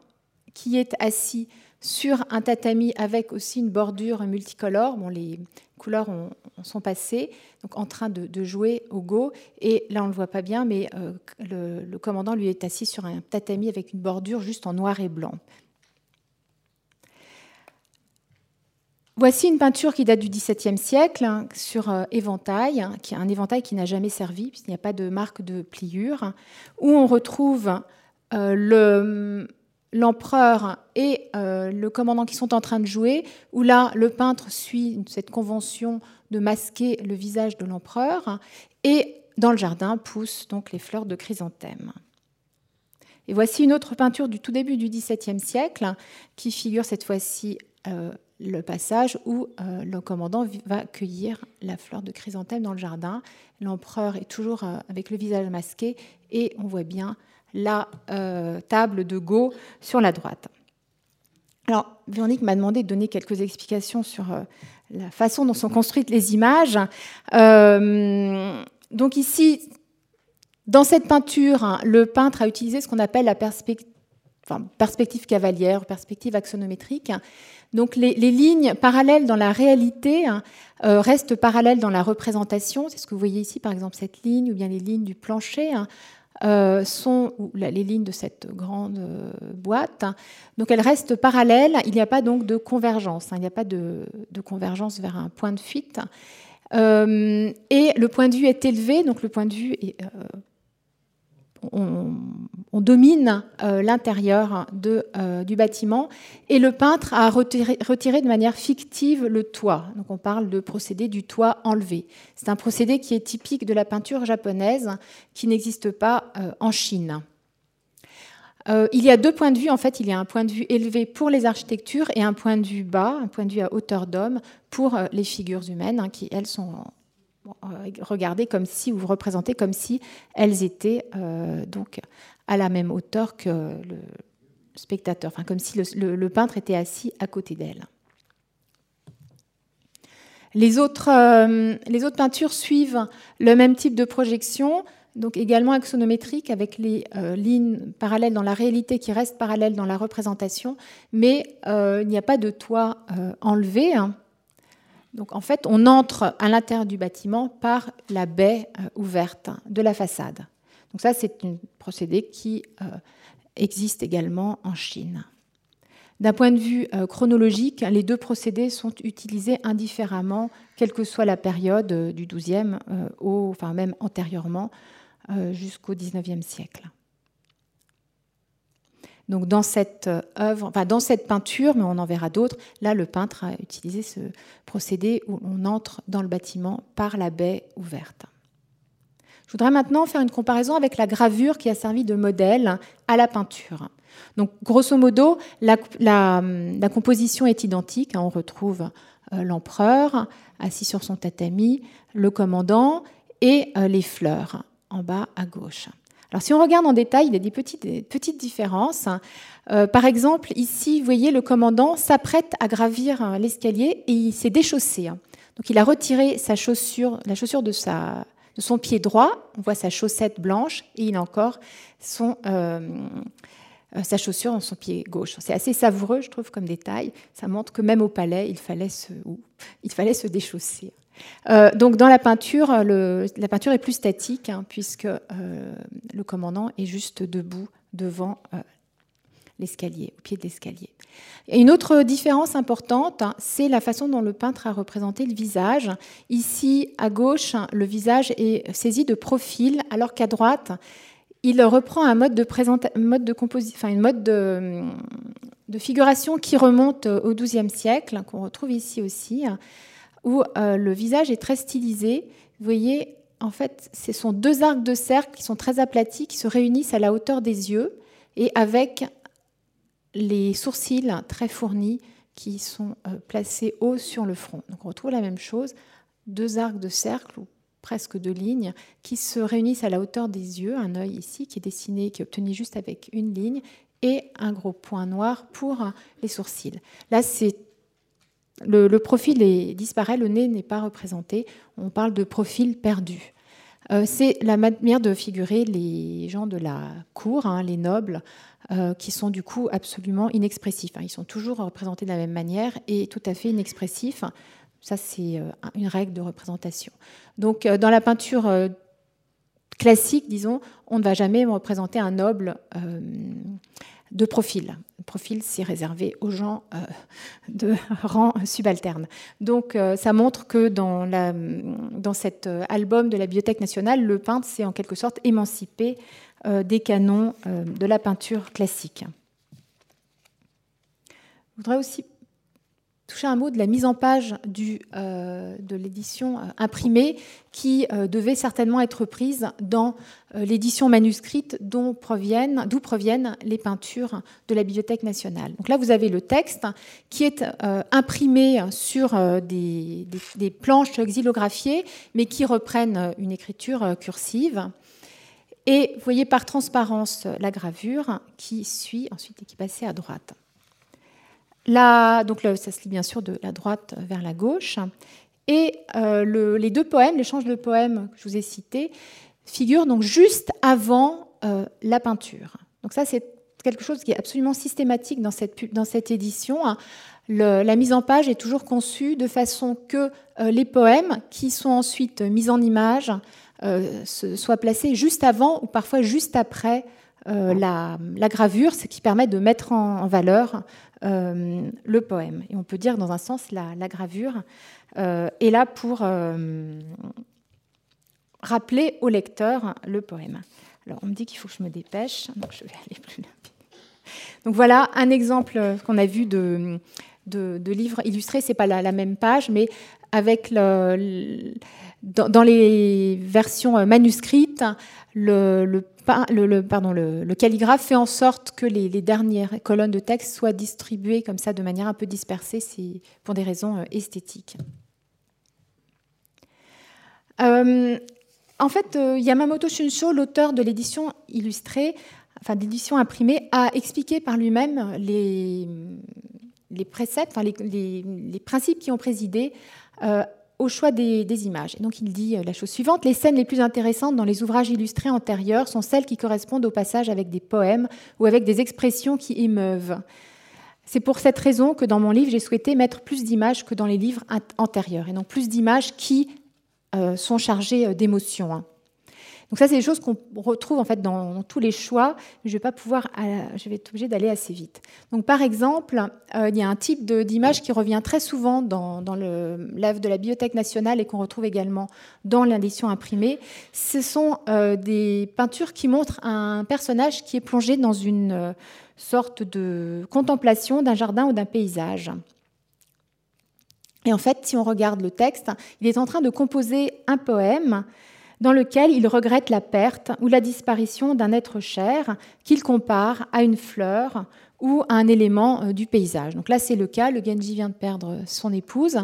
qui est assis sur un tatami avec aussi une bordure multicolore. Bon, les couleurs ont, sont passées, donc en train de, jouer au go. Et là, on ne le voit pas bien, mais euh, le, commandant lui est assis sur un tatami avec une bordure juste en noir et blanc. Voici une peinture qui date du XVIIe siècle hein, sur euh, éventail, hein, qui est un éventail qui n'a jamais servi, puisqu'il n'y a pas de marque de pliure, où on retrouve euh, le, l'empereur et euh, le commandant qui sont en train de jouer, où là, le peintre suit cette convention de masquer le visage de l'empereur, et dans le jardin poussent donc les fleurs de chrysanthème. Et voici une autre peinture du tout début du XVIIe siècle, qui figure cette fois-ci euh, le passage où euh, le commandant va cueillir la fleur de chrysanthème dans le jardin. L'empereur est toujours avec le visage masqué, et on voit bien la euh, table de Go sur la droite. Alors, Véronique m'a demandé de donner quelques explications sur euh, la façon dont sont construites les images. Euh, donc ici, dans cette peinture, hein, le peintre a utilisé ce qu'on appelle la perspective, cavalière, perspective axonométrique. Donc les, lignes parallèles dans la réalité hein, restent parallèles dans la représentation. C'est ce que vous voyez ici, par exemple, cette ligne, ou bien les lignes du plancher. Hein. Euh, sont les lignes de cette grande euh, boîte. Donc elles restent parallèles. Il n'y a pas donc de convergence. Hein. il n'y a pas de, convergence vers un point de fuite. Euh, et le point de vue est élevé. Donc le point de vue est on, domine euh, l'intérieur euh, du bâtiment et le peintre a retiré, de manière fictive le toit. Donc on parle de procédé du toit enlevé. C'est un procédé qui est typique de la peinture japonaise qui n'existe pas euh, en Chine. il y a deux points de vue. En fait, il y a un point de vue élevé pour les architectures et un point de vue bas, un point de vue à hauteur d'homme pour les figures humaines, hein, qui, elles, sont regardées comme si, ou représentées comme si elles étaient donc à la même hauteur que le spectateur, enfin comme si le, peintre était assis à côté d'elle. Les autres, les autres peintures suivent le même type de projection, donc également axonométrique avec les euh, lignes parallèles dans la réalité qui restent parallèles dans la représentation, mais euh, il n'y a pas de toit euh, enlevé. Hein. Donc en fait, on entre à l'intérieur du bâtiment par la baie ouverte de la façade. Donc ça, c'est un procédé qui existe également en Chine. D'un point de vue chronologique, les deux procédés sont utilisés indifféremment, quelle que soit la période du XIIe, au, enfin même antérieurement, euh, jusqu'au XIXe siècle. Donc dans cette euh, œuvre, dans cette peinture, mais on en verra d'autres, là le peintre a utilisé ce procédé où on entre dans le bâtiment par la baie ouverte. Je voudrais maintenant faire une comparaison avec la gravure qui a servi de modèle à la peinture. Donc grosso modo, la, composition est identique. On retrouve euh, l'empereur assis sur son tatami, le commandant et les fleurs en bas à gauche. Alors si on regarde en détail, il y a des petites, petites différences. Euh, par exemple, ici, vous voyez, le commandant s'apprête à gravir euh, l'escalier et il s'est déchaussé. Donc il a retiré sa chaussure, la chaussure de, sa, de son pied droit, on voit sa chaussette blanche et il a encore son, euh, sa chaussure dans son pied gauche. C'est assez savoureux, je trouve, comme détail. Ça montre que même au palais, il fallait se, il fallait se déchausser. Euh, donc dans la peinture, la peinture est plus statique hein, puisque euh, le commandant est juste debout devant euh, l'escalier, au pied de l'escalier. Une autre différence importante, hein, c'est la façon dont le peintre a représenté le visage. Ici, à gauche, le visage est saisi de profil, alors qu'à droite, il reprend un mode de, mode de enfin, une mode de, figuration qui remonte au XIIe siècle, qu'on retrouve ici aussi où euh, le visage est très stylisé. Vous voyez, en fait, ce sont deux arcs de cercle qui sont très aplatis, qui se réunissent à la hauteur des yeux et avec les sourcils très fournis qui sont euh, placés haut sur le front. Donc on retrouve la même chose, deux arcs de cercle ou presque deux lignes qui se réunissent à la hauteur des yeux, un œil ici qui est dessiné, qui est obtenu juste avec une ligne, et un gros point noir pour les sourcils. Là, c'est le, profil disparaît, le nez n'est pas représenté. On parle de profil perdu. Euh, c'est la manière de figurer les gens de la cour, hein, les nobles, euh, qui sont du coup absolument inexpressifs. Hein. Ils sont toujours représentés de la même manière et tout à fait inexpressifs. Ça, c'est euh, une règle de représentation. Donc, dans la peinture classique, disons, on ne va jamais représenter un noble de profil. Le profil, c'est réservé aux gens euh, de rang subalterne. Donc, euh, ça montre que dans, cet euh, album de la Bibliothèque nationale, le peintre s'est en quelque sorte émancipé des canons de la peinture classique. Voudrais aussi toucher un mot de la mise en page euh, de l'édition euh, imprimée qui euh, devait certainement être prise dans l'édition manuscrite d'où proviennent, proviennent les peintures de la Bibliothèque nationale. Donc là, vous avez le texte qui est imprimé sur des, des, planches xylographiées, mais qui reprennent une écriture cursive. Et vous voyez par transparence la gravure qui suit ensuite et qui passait à droite donc ça se lit bien sûr de la droite vers la gauche. Et euh, les deux poèmes, l'échange de poèmes que je vous ai cités, figurent donc juste avant euh, la peinture. Donc ça, c'est quelque chose qui est absolument systématique dans cette, dans cette édition. la mise en page est toujours conçue de façon que euh, les poèmes, qui sont ensuite mis en image, soient placés juste avant ou parfois juste après la, gravure, ce qui permet de mettre en valeur euh, le poème. Et on peut dire dans un sens la, gravure euh, est là pour euh, rappeler au lecteur le poème. Alors on me dit qu'il faut que je me dépêche, donc je vais aller plus rapide. Donc voilà un exemple qu'on a vu de, de, de livre illustré, c'est pas la, même page, mais avec dans, les versions manuscrites, le, le le, calligraphe fait en sorte que les, dernières colonnes de texte soient distribuées comme ça de manière un peu dispersée, pour des raisons euh, esthétiques. en fait, Yamamoto Shunsho, l'auteur de l'édition illustrée, enfin d'édition imprimée, a expliqué par lui-même les, préceptes, enfin, les, les, principes qui ont présidé au choix des, images. Et donc il dit euh, la chose suivante les scènes les plus intéressantes dans les ouvrages illustrés antérieurs sont celles qui correspondent au passage avec des poèmes ou avec des expressions qui émeuvent. C'est pour cette raison que dans mon livre, j'ai souhaité mettre plus d'images que dans les livres antérieurs, et donc plus d'images qui euh, sont chargées euh, d'émotions. Donc ça, c'est des choses qu'on retrouve en fait dans, tous les choix. Je vais pas pouvoir, je vais être obligée d'aller assez vite. Donc par exemple, euh, il y a un type d'image qui revient très souvent dans, l'œuvre de la Bibliothèque nationale et qu'on retrouve également dans l'édition imprimée. Ce sont euh, des peintures qui montrent un personnage qui est plongé dans une euh, sorte de contemplation d'un jardin ou d'un paysage. Et en fait, si on regarde le texte, il est en train de composer un poème dans lequel il regrette la perte ou la disparition d'un être cher qu'il compare à une fleur ou à un élément euh, du paysage. Donc là, c'est le cas. Le Genji vient de perdre son épouse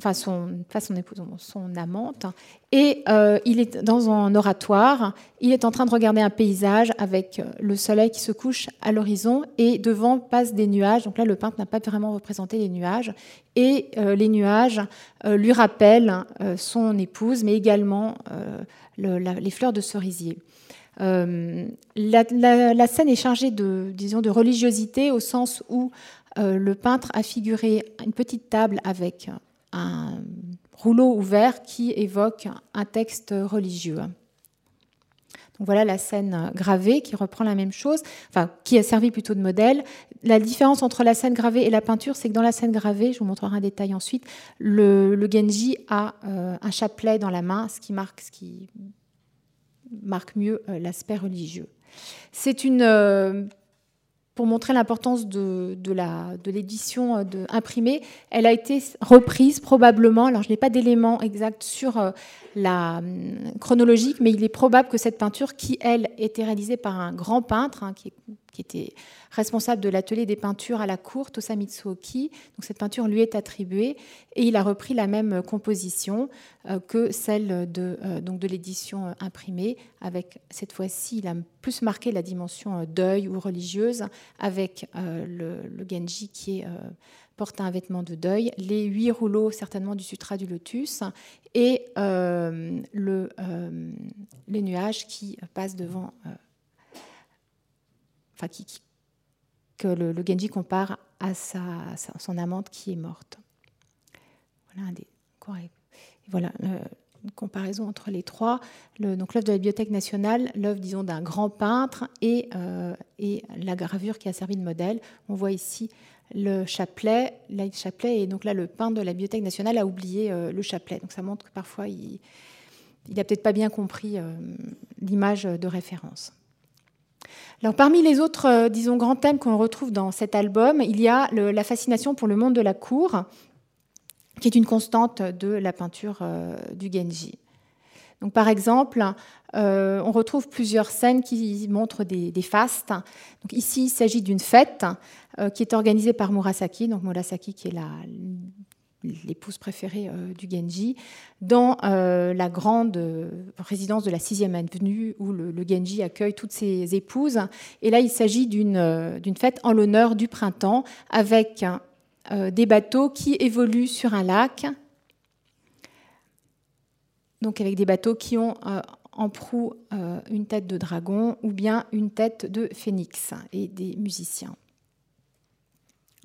enfin son, pas son épouse, son amante, et euh, il est dans un oratoire, il est en train de regarder un paysage avec euh, le soleil qui se couche à l'horizon, et devant passent des nuages, donc là le peintre n'a pas vraiment représenté les nuages, et euh, les nuages lui rappellent son épouse, mais également les fleurs de cerisier. La, scène est chargée de, disons, de religiosité au sens où le peintre a figuré une petite table avec un rouleau ouvert qui évoque un texte religieux. Voilà la scène gravée qui reprend la même chose, qui a servi plutôt de modèle. La différence entre la scène gravée et la peinture, c'est que dans la scène gravée, je vous montrerai un détail ensuite, le, Genji a euh, un chapelet dans la main, ce qui marque, ce qui marque mieux euh, l'aspect religieux. C'est une euh, pour montrer l'importance de, de l'édition euh, imprimée, elle a été reprise probablement, alors je n'ai pas d'éléments exacts sur euh, la hum, chronologique, mais il est probable que cette peinture, qui elle était réalisée par un grand peintre, hein, qui, était responsable de l'atelier des peintures à la cour, Tosa Mitsuoki, donc cette peinture lui est attribuée, et il a repris la même composition euh, que celle de, donc de l'édition imprimée, avec cette fois-ci, il a plus marqué la dimension deuil ou religieuse, avec le, Genji qui porte un vêtement de deuil, les huit rouleaux certainement du sutra du lotus et euh, le, euh, les nuages qui passent devant, euh, que le, Genji compare à sa, son amante qui est morte. Voilà, voilà une comparaison entre les trois. Donc l'œuvre de la Bibliothèque nationale, l'œuvre disons d'un grand peintre et, et la gravure qui a servi de modèle. On voit ici le chapelet, là, le chapelet, et donc là, le peintre de la Bibliothèque nationale a oublié euh, le chapelet. Donc ça montre que parfois, il n'a peut-être pas bien compris euh, l'image de référence. Alors, parmi les autres, euh, disons, grands thèmes qu'on retrouve dans cet album, il y a la fascination pour le monde de la cour, qui est une constante de la peinture du Genji. Donc, par exemple, on retrouve plusieurs scènes qui montrent des, des fastes. Donc, ici, il s'agit d'une fête euh, qui est organisée par Murasaki, donc Murasaki qui est l'épouse préférée euh, du Genji, dans euh, la grande résidence de la 6e avenue où le, Genji accueille toutes ses épouses. Et là, il s'agit d'une fête en l'honneur du printemps avec des bateaux qui évoluent sur un lac, donc avec des bateaux qui ont en proue une tête de dragon ou bien une tête de phénix et des musiciens.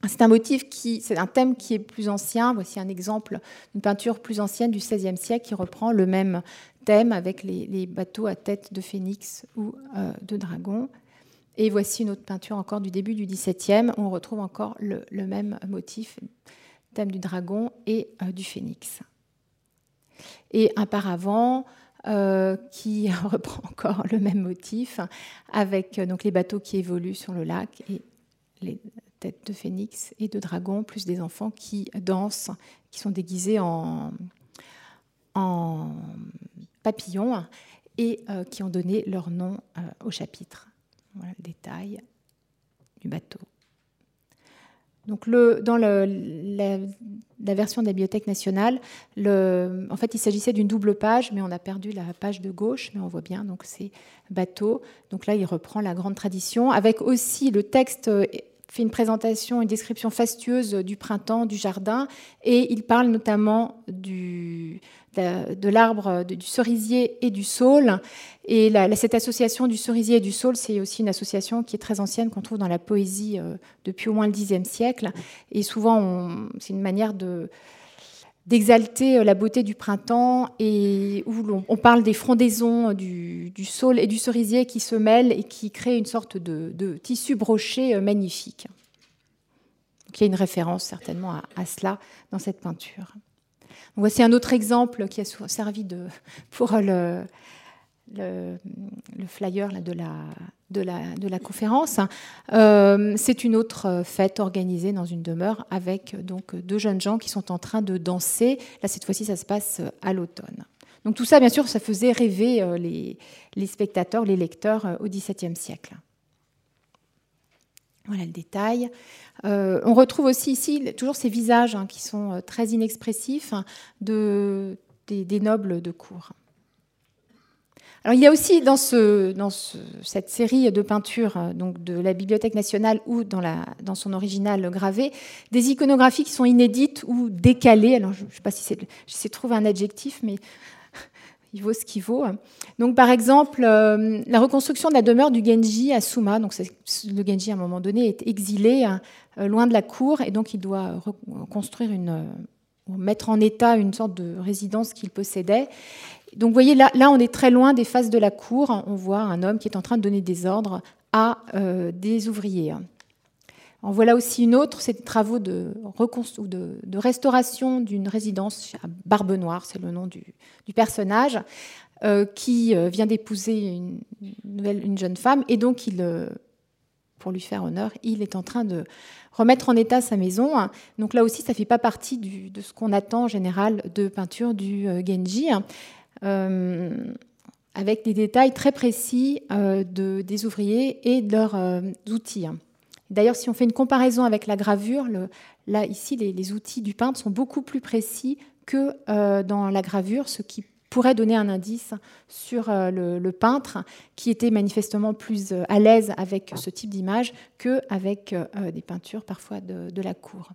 C'est un motif qui, c'est un thème qui est plus ancien. Voici un exemple d'une peinture plus ancienne du XVIe siècle qui reprend le même thème avec les, bateaux à tête de phénix ou euh, de dragon. Et voici une autre peinture encore du début du XVIIe on retrouve encore le, même motif, thème du dragon et euh, du phénix. Et un paravent euh, qui reprend encore le même motif avec donc les bateaux qui évoluent sur le lac et les de phénix et de dragon, plus des enfants qui dansent, qui sont déguisés en, en papillons et euh, qui ont donné leur nom euh, au chapitre. Voilà le détail du bateau. Donc le, dans la, version de la Bibliothèque nationale, le, en fait, il s'agissait d'une double page, mais on a perdu la page de gauche, mais on voit bien, donc c'est bateau. Donc là, il reprend la grande tradition, avec aussi le texte fait une présentation, une description fastueuse du printemps, du jardin, et il parle notamment du, de, l'arbre, du cerisier et du saule. Et cette association du cerisier et du saule, c'est aussi une association qui est très ancienne, qu'on trouve dans la poésie euh, depuis au moins le Xe siècle. Et souvent, c'est une manière de d'exalter euh, la beauté du printemps et où on parle des frondaisons du, du, saule et du cerisier qui se mêlent et qui créent une sorte de, tissu broché euh, magnifique. il y a une référence certainement à, cela dans cette peinture. voici un autre exemple qui a servi de, pour le, le, flyer de, la, de, la, conférence. Euh, c'est une autre fête organisée dans une demeure avec donc deux jeunes gens qui sont en train de danser. Là, cette fois-ci, ça se passe à l'automne. Donc tout ça, bien sûr, ça faisait rêver euh, les, spectateurs, les lecteurs euh, au XVIIe siècle. Voilà le détail. on retrouve aussi ici toujours ces visages hein, qui sont très inexpressifs hein, de, des, des nobles de cour il y a aussi dans, cette série de peintures euh, donc de la Bibliothèque nationale ou dans, son original gravé, des iconographies qui sont inédites ou décalées. Alors, je ne sais pas si c'est, de trouver un adjectif, mais il vaut ce qu'il vaut. Donc, par exemple, euh, la reconstruction de la demeure du Genji à Suma. Donc, le Genji, à un moment donné, est exilé hein, euh, loin de la cour et donc il doit reconstruire une, mettre en état une sorte de résidence qu'il possédait. Donc vous voyez, là, on est très loin des faces de la cour. On voit un homme qui est en train de donner des ordres à euh, des ouvriers. En voilà aussi une autre, c'est des travaux de, restauration d'une résidence à Barbe Noire, c'est le nom du, personnage, euh, qui euh, vient d'épouser une, une, jeune femme. Et donc, pour lui faire honneur, il est en train de remettre en état sa maison. Donc là aussi, ça ne fait pas partie de ce qu'on attend en général de peinture du Genji. Euh, avec des détails très précis euh, de, des ouvriers et de leurs euh, outils. D'ailleurs, si on fait une comparaison avec la gravure, là, ici, les, outils du peintre sont beaucoup plus précis que dans la gravure, ce qui pourrait donner un indice sur le, peintre qui était manifestement plus à l'aise avec ce type d'image qu'avec des peintures parfois de la cour.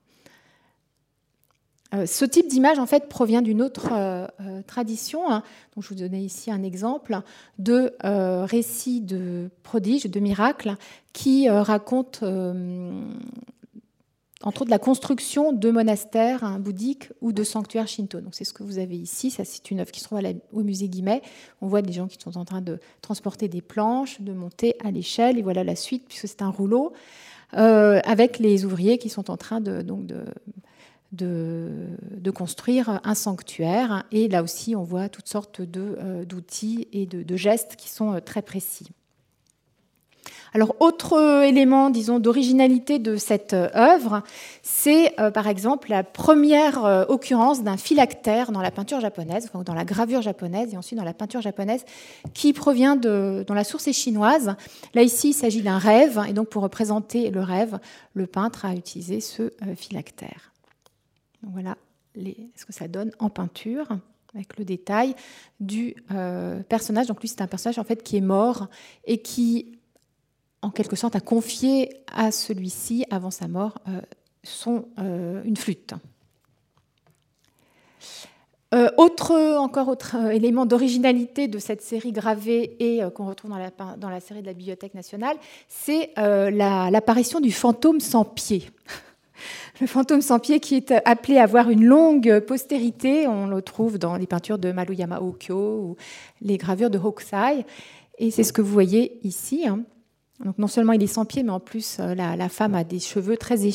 Euh, ce type d'image, provient d'une autre euh, euh, tradition. Hein. je vous donnais ici un exemple de récits de prodiges, de miracles, qui racontent, entre autres, la construction de monastères hein, bouddhiques ou de sanctuaires shinto. Donc, c'est ce que vous avez ici. C'est une œuvre qui se trouve au musée Guimet. On voit des gens qui sont en train de transporter des planches, de monter à l'échelle. Et voilà la suite, puisque c'est un rouleau, avec les ouvriers qui sont en train de de, construire un sanctuaire. Et là aussi, on voit toutes sortes euh, d'outils et de, gestes qui sont euh, très précis. Alors, autre élément, disons, d'originalité de cette euh, œuvre, c'est par exemple la première occurrence d'un phylactère dans la peinture japonaise, dans la gravure japonaise et ensuite dans la peinture japonaise, qui provient de, dont la source est chinoise. Là, ici, il s'agit d'un rêve, et donc pour représenter le rêve, le peintre a utilisé ce phylactère voilà ce que ça donne en peinture avec le détail du euh, personnage. Donc lui, c'est un personnage en fait qui est mort et qui, en quelque sorte, a confié à celui-ci, avant sa mort, euh, euh, une flûte. autre, encore autre élément d'originalité de cette série gravée et qu'on retrouve dans la, série de la Bibliothèque nationale, c'est l'apparition du fantôme sans pied le fantôme sans pied qui est appelé à avoir une longue postérité. On le trouve dans les peintures de Maruyama Okyo ou les gravures de Hokusai. Et c'est ce que vous voyez ici. Hein. Donc non seulement il est sans pied, mais en plus euh, la, femme a des cheveux très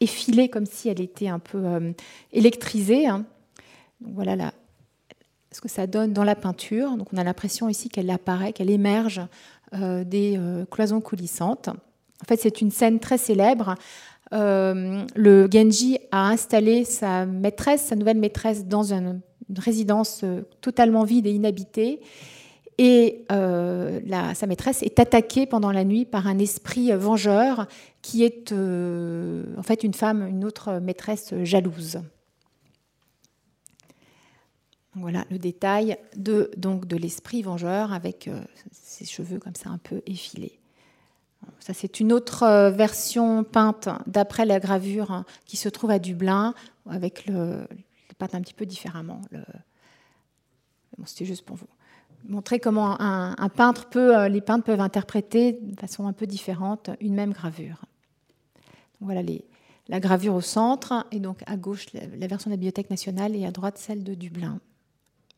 effilés, comme si elle était un peu euh, électrisée. Hein. Donc voilà ce que ça donne dans la peinture. Donc on a l'impression ici qu'elle apparaît, qu'elle émerge euh, des cloisons coulissantes. En fait, c'est une scène très célèbre euh, le Genji a installé sa maîtresse, sa nouvelle maîtresse, dans une, résidence euh, totalement vide et inhabitée. et sa maîtresse est attaquée pendant la nuit par un esprit vengeur qui est en fait une femme, une autre maîtresse jalouse. Voilà le détail de, de l'esprit vengeur avec ses cheveux comme ça un peu effilés. Ça, c'est une autre euh, version peinte d'après la gravure hein, qui se trouve à Dublin, avec le, peinte un petit peu différemment. C'était juste pour vous montrer comment un, peintre peut, euh, les peintres peuvent interpréter de façon un peu différente une même gravure. voilà la gravure au centre, et donc à gauche la, version de la Bibliothèque nationale et à droite celle de Dublin,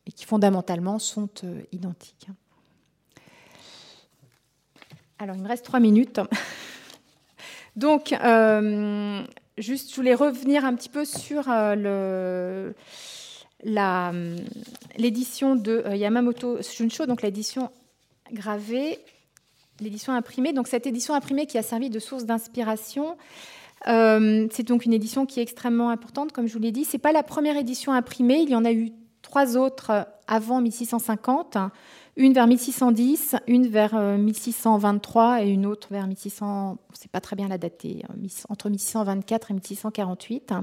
et qui fondamentalement sont euh, identiques. Alors, il me reste trois minutes. Donc, euh, juste, je voulais revenir un petit peu sur euh, l'édition de euh, Yamamoto Shunsho, donc l'édition gravée, l'édition imprimée. Donc, cette édition imprimée qui a servi de source d'inspiration. c'est donc une édition qui est extrêmement importante, comme je vous l'ai dit. Ce n'est pas la première édition imprimée, il y en a eu trois autres avant 1650 une vers 1610, une vers 1623 euh, et une autre vers 1600, on ne sait pas très bien la hein, entre 1624 et 1648.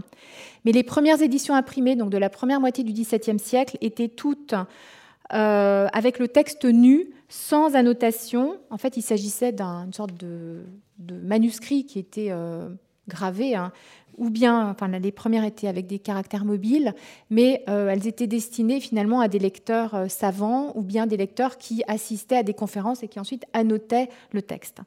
Mais les premières éditions imprimées, donc de la première moitié du XVIIe siècle, étaient toutes euh, avec le texte nu, sans annotation. En fait, il s'agissait d'une sorte de, manuscrit qui était euh, gravé, hein, ou bien, enfin, les premières étaient avec des caractères mobiles, mais euh, elles étaient destinées finalement à des lecteurs euh, savants ou bien des lecteurs qui assistaient à des conférences et qui ensuite annotaient le texte.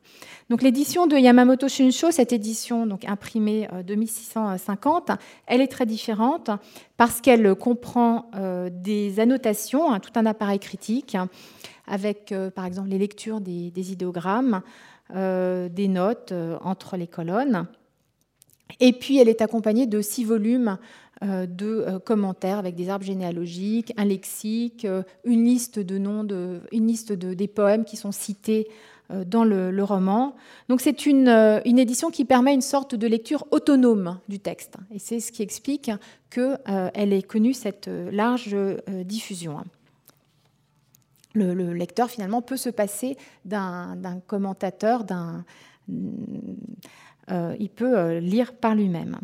Donc l'édition de Yamamoto Shunsho, cette édition donc imprimée euh, de 1650, elle est très différente parce qu'elle comprend des annotations, hein, tout un appareil critique, avec par exemple les lectures des, des idéogrammes, des notes entre les colonnes. Et puis, elle est accompagnée de six volumes euh, de euh, commentaires avec des arbres généalogiques, un lexique, euh, une liste de noms, une liste de, des poèmes qui sont cités dans le, roman. Donc c'est une, une, édition qui permet une sorte de lecture autonome du texte. Et c'est ce qui explique qu'elle ait connu cette large diffusion. Le, le, lecteur finalement peut se passer d'un commentateur, d'un il peut euh, lire par lui-même.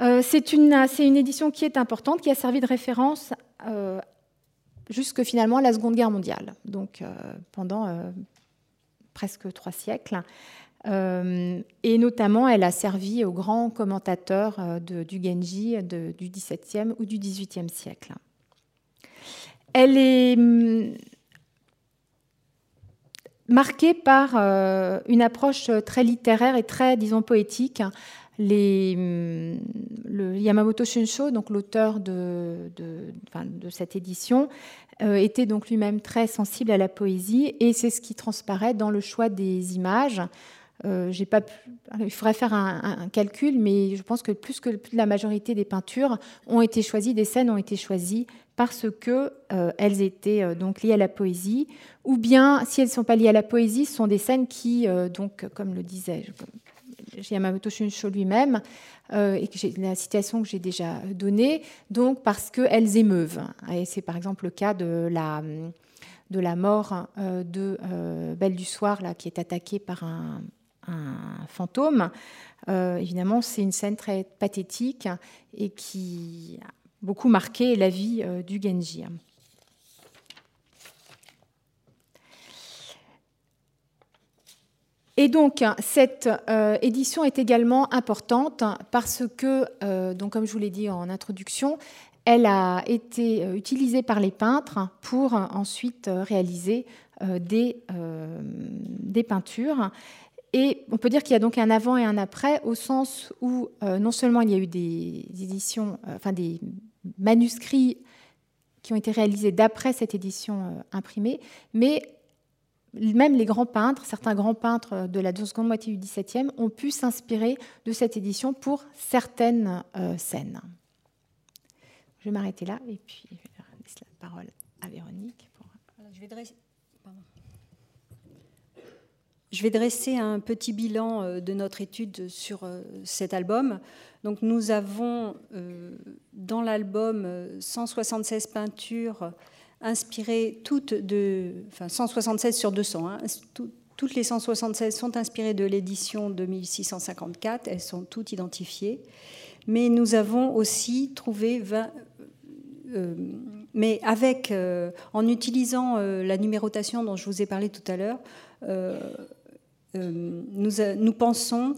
Euh, c'est une, une, édition qui est importante, qui a servi de référence jusque finalement la Seconde Guerre mondiale, donc pendant presque trois siècles. et notamment, elle a servi aux grands commentateurs du Genji du XVIIe ou du XVIIIe siècle. Elle est hum, marqué par euh, une approche très littéraire et très, disons, poétique. Hum, le Yamamoto Shunsho, donc l'auteur de, de, cette édition, euh, était donc lui-même très sensible à la poésie et c'est ce qui transparaît dans le choix des images. Euh, j'ai il faudrait faire un, calcul, mais je pense que plus que la majorité des peintures ont été choisies, des scènes ont été choisies parce que euh, elles étaient euh, donc liées à la poésie, ou bien si elles ne sont pas liées à la poésie, ce sont des scènes qui, donc comme le disait Yamamoto Shunsho lui-même, et que la citation que j'ai déjà donnée, donc parce qu'elles émeuvent. Et c'est par exemple le cas de la de la mort de Belle du Soir, là, qui est attaquée par un, un fantôme. Euh, évidemment, c'est une scène très pathétique et qui a beaucoup marqué la vie euh, du Genji. Et donc, cette euh, édition est également importante parce que, comme je vous l'ai dit en introduction, elle a été utilisée par les peintres pour ensuite réaliser des peintures. Et on peut dire qu'il y a donc un avant et un après, au sens où euh, non seulement il y a eu des éditions, euh, enfin des manuscrits qui ont été réalisés d'après cette édition euh, imprimée, mais même les grands peintres, certains grands peintres de la seconde moitié du XVIIe, ont pu s'inspirer de cette édition pour certaines scènes. Je vais m'arrêter là et puis je vais laisser la parole à Véronique. Je vais dresser je vais dresser un petit bilan euh, de notre étude sur euh, cet album. Donc nous avons euh, dans l'album 176 peintures inspirées toutes de, enfin 176 sur 200, hein, toutes les 176 sont inspirées de l'édition de 1654, elles sont toutes identifiées, mais nous avons aussi trouvé 20, euh, mais avec, en utilisant la numérotation dont je vous ai parlé tout à l'heure, nous, nous, pensons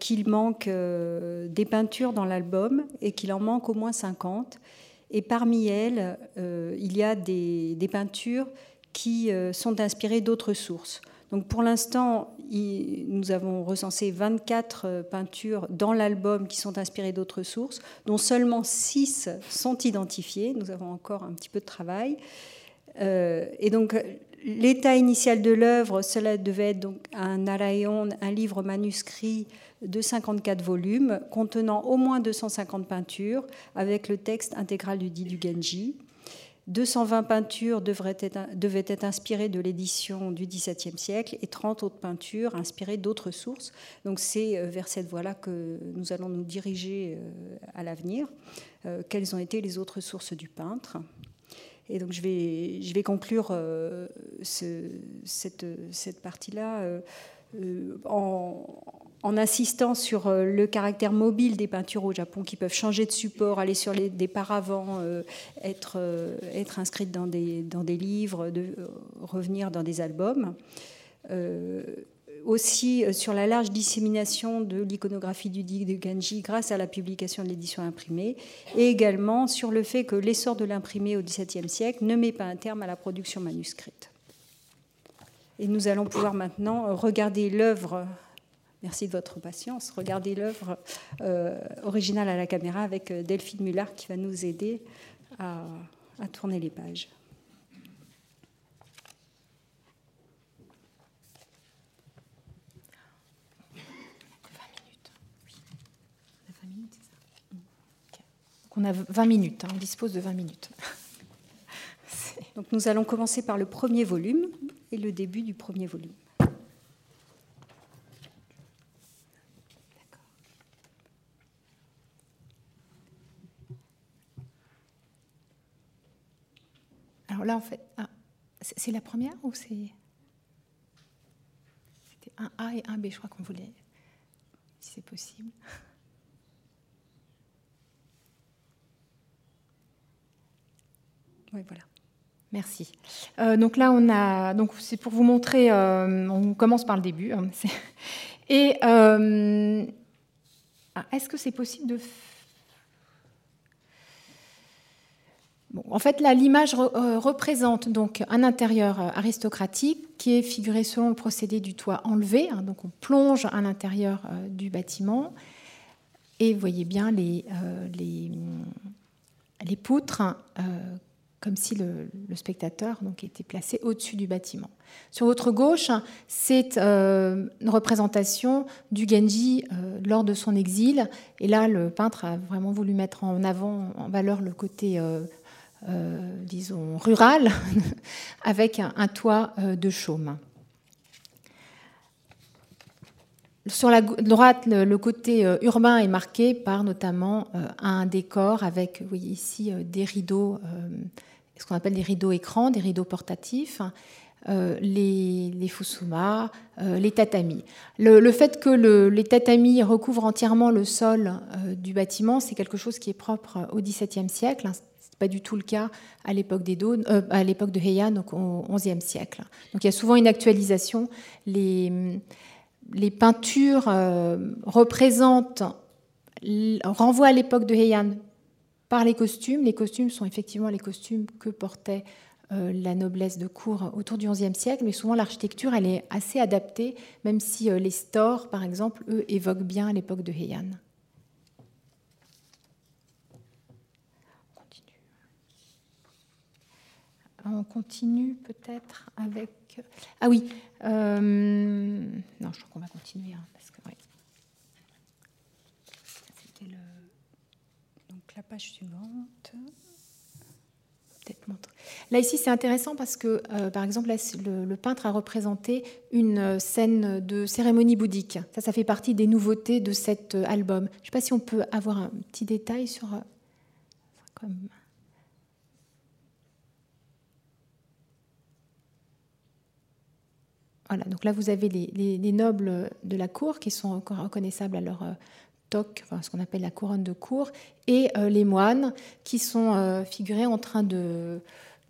qu'il manque des peintures dans l'album et qu'il en manque au moins 50. Et parmi elles, il y a des, peintures qui sont inspirées d'autres sources. Donc pour l'instant, nous avons recensé 24 euh, peintures dans l'album qui sont inspirées d'autres sources, dont seulement 6 sont identifiées. Nous avons encore un petit peu de travail. Euh, et donc l'état initial de l'œuvre, cela devait être donc un alaïon, un livre manuscrit de 54 volumes contenant au moins 250 peintures avec le texte intégral du dit du Genji. 220 peintures devraient être, devaient être inspirées de l'édition du XVIIe siècle et 30 autres peintures inspirées d'autres sources. Donc c'est euh, vers cette voie-là que nous allons nous diriger euh, à l'avenir. Euh, quelles ont été les autres sources du peintre? Et donc je vais, je vais conclure cette, cette partie-là en, en insistant sur euh, le caractère mobile des peintures au Japon qui peuvent changer de support, aller sur les, des paravents, euh, être, euh, être inscrites dans des, dans des livres, revenir dans des albums. Aussi sur la large dissémination de l'iconographie du Dig de Ganji grâce à la publication de l'édition imprimée, et également sur le fait que l'essor de l'imprimé au XVIIe siècle ne met pas un terme à la production manuscrite. Et nous allons pouvoir maintenant regarder l'œuvre Merci de votre patience. Regardez l'œuvre euh, originale à la caméra avec euh, Delphine Muller qui va nous aider à, tourner les pages. On a 20 minutes, hein. on dispose de 20 minutes. Donc nous allons commencer par le premier volume et le début du premier volume. Alors là, en fait, ah, c'est la première ou c'est. C'était un A et un B, je crois qu'on voulait. Si c'est possible. Voilà. Merci. Euh, donc là, on a. Donc c'est pour vous montrer. Euh, on commence par le début. Hein, et euh, ah, est-ce que c'est possible de en fait, l'image euh, représente donc un intérieur aristocratique qui est figuré selon le procédé du toit enlevé. Hein. donc, on plonge à l'intérieur du bâtiment et voyez bien les, les, poutres, hein, comme si le, spectateur donc, était placé au-dessus du bâtiment. Sur votre gauche, c'est une représentation du Genji lors de son exil. Et là, le peintre a vraiment voulu mettre en avant, en valeur, le côté euh, disons, rural, avec un, toit euh, de chaume. Sur la droite, le, côté euh, urbain est marqué par notamment un décor avec, vous voyez ici, des rideaux, ce qu'on appelle des rideaux écrans, des rideaux portatifs, les, les fusuma, les tatamis. Le, fait que les tatamis recouvrent entièrement le sol du bâtiment, c'est quelque chose qui est propre au XVIIe siècle pas du tout le cas à l'époque des euh, à l'époque de Heian, donc au XIe siècle. Donc il y a souvent une actualisation. Les, peintures euh, représentent, renvoient à l'époque de Heian par les costumes. Les costumes sont effectivement les costumes que portait euh, la noblesse de cour autour du XIe siècle, mais souvent l'architecture elle est assez adaptée, même si les stores, par exemple, eux évoquent bien l'époque de Heian. On continue peut-être avec. Ah oui. Euh, non, je crois qu'on va continuer. Hein, parce que, C'était La page suivante. Là ici c'est intéressant parce que euh, par exemple le, peintre a représenté une euh, scène de cérémonie bouddhique. Ça ça fait partie des nouveautés de cet euh, album. Je ne sais pas si on peut avoir un petit détail sur. Voilà, donc là vous avez les, nobles de la cour qui sont encore reconnaissables à leur, ce qu'on appelle la couronne de cour, et les moines qui sont figurés en train de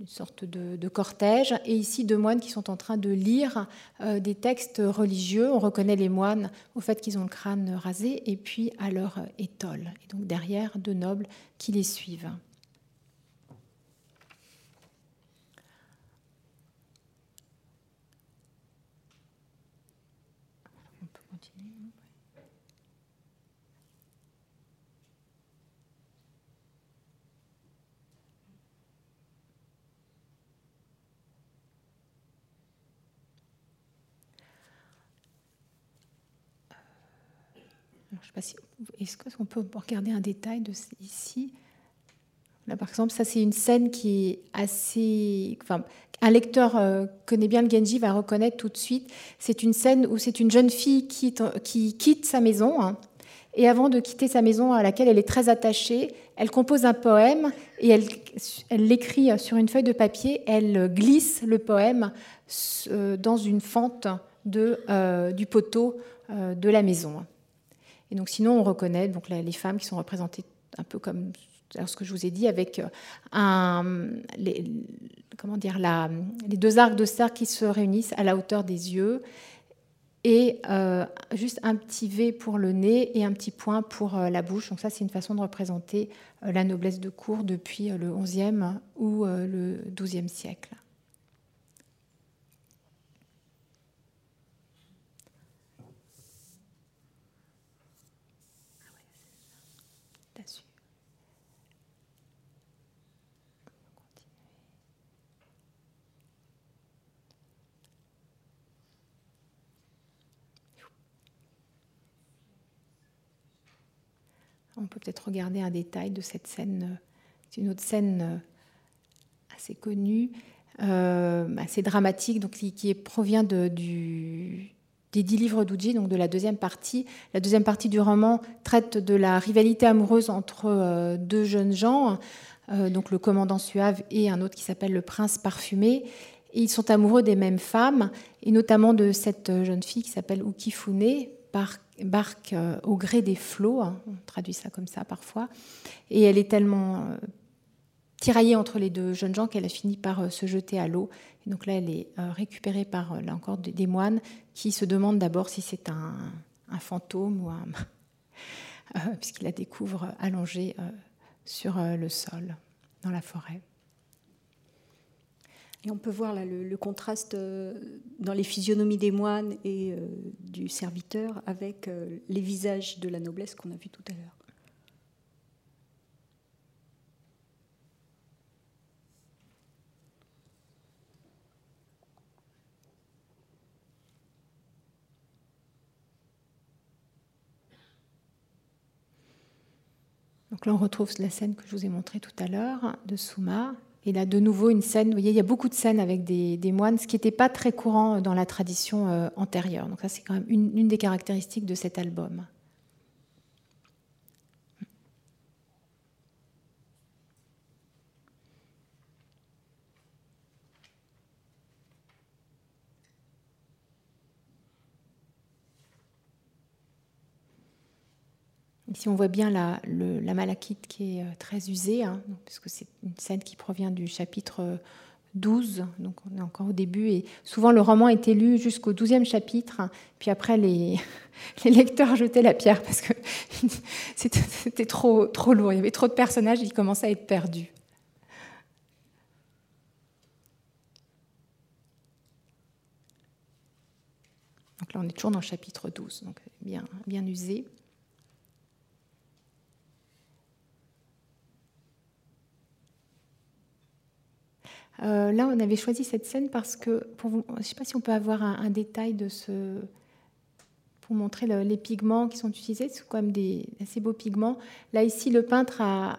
une sorte de, cortège, et ici deux moines qui sont en train de lire euh, des textes religieux. On reconnaît les moines au fait qu'ils ont le crâne rasé, et puis à leur étole. Et donc derrière, deux nobles qui les suivent. je Est-ce qu'on peut regarder un détail ici? Là, par exemple, ça, c'est une scène qui est assez. Un lecteur euh, connaît bien le Genji va reconnaître tout de suite. C'est une scène où c'est une jeune fille qui, qui quitte sa maison. Hein, et avant de quitter sa maison à laquelle elle est très attachée, elle compose un poème et elle, l'écrit sur une feuille de papier. Elle glisse le poème euh, dans une fente de, euh, du poteau de la maison. Donc sinon, on reconnaît donc les femmes qui sont représentées un peu comme ce que je vous ai dit, avec euh, un, les, comment dire, la, les deux arcs de cercle qui se réunissent à la hauteur des yeux, et euh, juste un petit V pour le nez et un petit point pour euh, la bouche. Donc ça, c'est une façon de représenter la noblesse de cour depuis le XIe ou le XIIe siècle. On peut peut-être regarder un détail de cette scène. C'est une autre scène euh, assez connue, euh, assez dramatique, donc qui, provient des dix livres d'Uji, donc de la deuxième partie. La deuxième partie du roman traite de la rivalité amoureuse entre euh, deux jeunes gens, donc le commandant Suave et un autre qui s'appelle le prince parfumé. Ils sont amoureux des mêmes femmes, et notamment de cette jeune fille qui s'appelle Ukifune, barque euh, au gré des flots, hein, on traduit ça comme ça parfois, et elle est tellement euh, tiraillée entre les deux jeunes gens qu'elle a fini par euh, se jeter à l'eau. Donc là, elle est récupérée par, là encore, des moines qui se demandent d'abord si c'est un, fantôme ou un... puisqu'ils la découvrent allongée sur le sol, dans la forêt. Et on peut voir là, le, contraste euh, dans les physionomies des moines et euh, du serviteur avec euh, les visages de la noblesse qu'on a vu tout à l'heure. Donc là, on retrouve la scène que je vous ai montrée tout à l'heure de Souma, et là, de nouveau, une scène, vous voyez, il y a beaucoup de scènes avec des, moines, ce qui n'était pas très courant dans la tradition euh, antérieure. Donc ça, c'est quand même une des caractéristiques de cet album. Ici, on voit bien la, malachite qui est euh, très usée, hein, puisque c'est une scène qui provient du chapitre 12, euh, donc on est encore au début, et souvent le roman était lu jusqu'au 12e chapitre, puis après les, lecteurs jetaient la pierre parce que c'était trop, trop lourd, il y avait trop de personnages, ils commençaient à être perdus. Donc là, on est toujours dans le chapitre 12, donc bien, bien usé. Euh, là, on avait choisi cette scène parce que, pour je ne sais pas si on peut avoir un, détail de ce, pour montrer les pigments qui sont utilisés. C'est quand même des assez beaux pigments. Là, ici, le peintre a,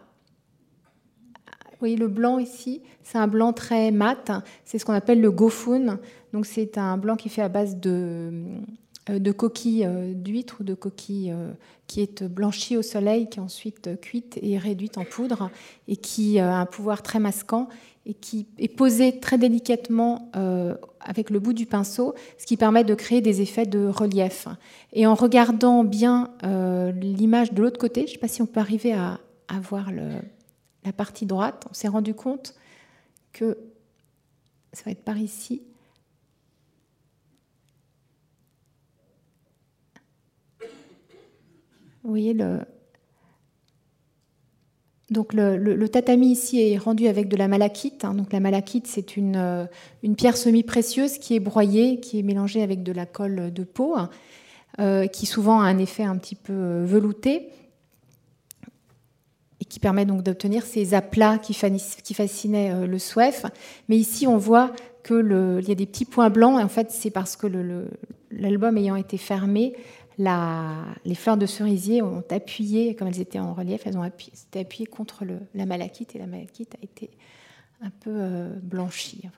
vous voyez le blanc ici, c'est un blanc très mat. C'est ce qu'on appelle le gofun. Donc, c'est un blanc qui est fait à base de, de coquille d'huître ou de coquille qui est blanchie au soleil, qui est ensuite cuite et réduite en poudre, et qui a un pouvoir très masquant et qui est posée très délicatement avec le bout du pinceau, ce qui permet de créer des effets de relief. Et en regardant bien l'image de l'autre côté, je ne sais pas si on peut arriver à, à voir la partie droite, on s'est rendu compte que ça va être par ici. Vous voyez le. Donc le, tatami ici est rendu avec de la malachite. Hein. Donc la malachite, c'est une, euh, une, pierre semi-précieuse qui est broyée, qui est mélangée avec de la colle de peau, hein, euh, qui souvent a un effet un petit peu euh, velouté et qui permet donc d'obtenir ces aplats qui, fascinaient le SWEF. Mais ici, on voit qu'il y a des petits points blancs, et en fait, c'est parce que l'album ayant été fermé, les fleurs de cerisier ont appuyé, comme elles étaient en relief, elles ont appuyé, contre la malachite et la malachite a été un peu euh, blanchie.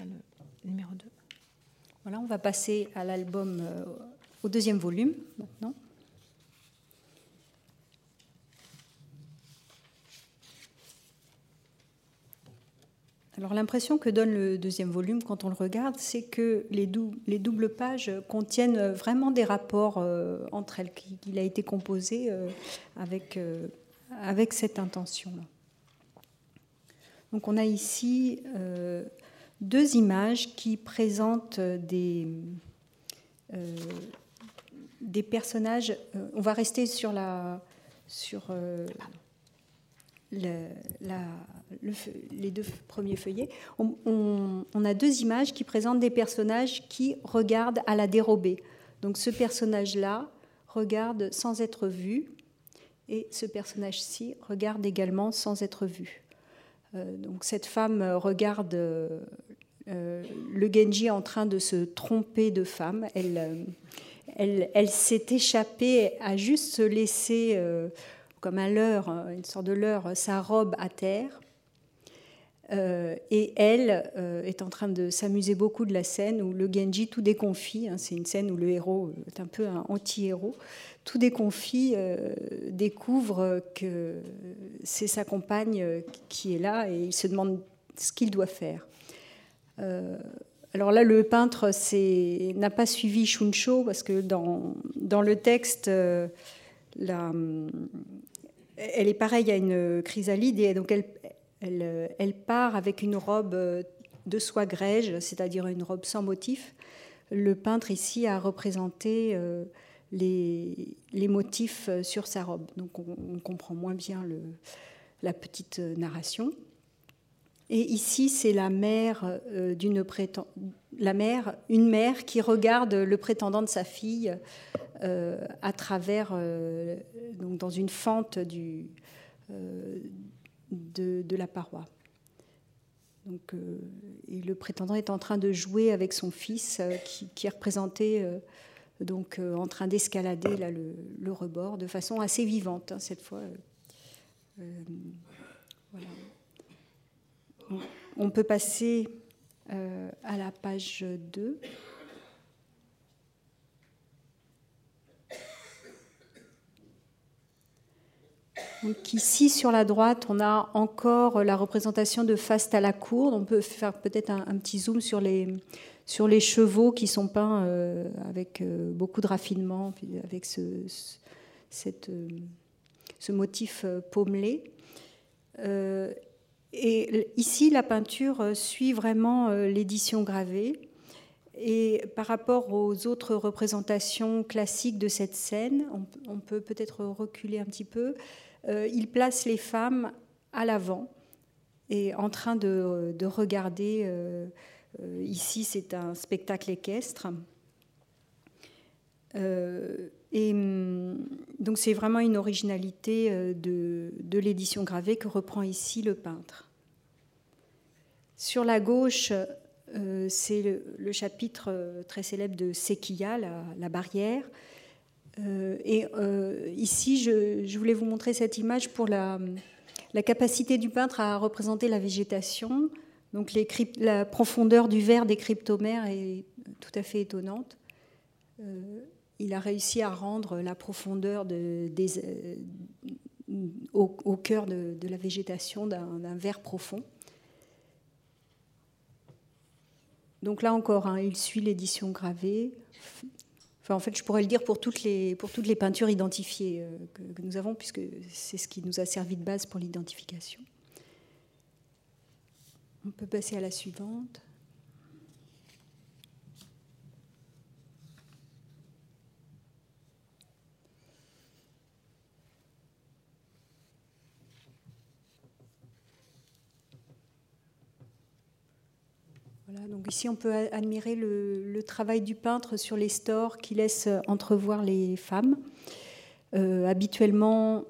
Le numéro 2. Voilà, on va passer à l'album, euh, au deuxième volume maintenant. Alors l'impression que donne le deuxième volume quand on le regarde, c'est que les, doubles pages contiennent vraiment des rapports euh, entre elles, qu'il a été composé euh, avec, euh, avec cette intention-là. Donc on a ici deux images qui présentent des, des personnages. on va rester sur la... Sur, les deux premiers feuillets, on, a deux images qui présentent des personnages qui regardent à la dérobée. Donc ce personnage-là regarde sans être vu, et ce personnage-ci regarde également sans être vu. Euh, donc cette femme regarde euh, le Genji en train de se tromper de femme. Elle, elle, elle s'est échappée à juste se laisser comme un leurre, une sorte de leurre, sa robe à terre. Euh, et elle euh, est en train de s'amuser beaucoup de la scène où le Genji, tout déconfit, hein, c'est une scène où le héros est un peu un anti-héros, tout déconfit euh, découvre que c'est sa compagne qui est là et il se demande ce qu'il doit faire. alors là, le peintre n'a pas suivi Shuncho parce que dans, dans le texte, la, elle est pareille à une chrysalide et donc elle, elle, part avec une robe de soie grège, c'est-à-dire une robe sans motif. Le peintre ici a représenté euh, les, les, motifs sur sa robe, donc on, comprend moins bien la petite narration. Et ici, c'est la mère euh, d'une la mère, une mère qui regarde le prétendant de sa fille euh, à travers, euh, donc dans une fente euh, de, la paroi. Donc, et le prétendant est en train de jouer avec son fils qui, est représenté donc en train d'escalader là le, rebord de façon assez vivante hein, cette fois. On peut passer à la page 2. ici, sur la droite, on a encore la représentation de Faste à la cour. On peut faire peut-être un, petit zoom sur les, sur les chevaux qui sont peints euh, avec euh, beaucoup de raffinement, avec ce, euh, ce motif pommelé. Ici, la peinture suit vraiment l'édition gravée. Et par rapport aux autres représentations classiques de cette scène, on peut peut-être reculer un petit peu. Euh, il place les femmes à l'avant et en train de, regarder. Euh, euh, ici, c'est un spectacle équestre. et hum, donc, c'est vraiment une originalité de, l'édition gravée que reprend ici le peintre. Sur la gauche, c'est le, chapitre très célèbre de Sekiya, la, barrière. et ici, je, voulais vous montrer cette image pour la, capacité du peintre à représenter la végétation. Donc la profondeur du verre des cryptomères est tout à fait étonnante. il a réussi à rendre la profondeur de, au, cœur de, la végétation d'un verre profond. Donc là encore, hein, il suit l'édition gravée. Enfin, en fait, je pourrais le dire pour toutes les, peintures identifiées euh, que, nous avons, puisque c'est ce qui nous a servi de base pour l'identification. On peut passer à la suivante. donc ici, on peut admirer le, travail du peintre sur les stores qui laisse entrevoir les femmes. Euh, habituellement,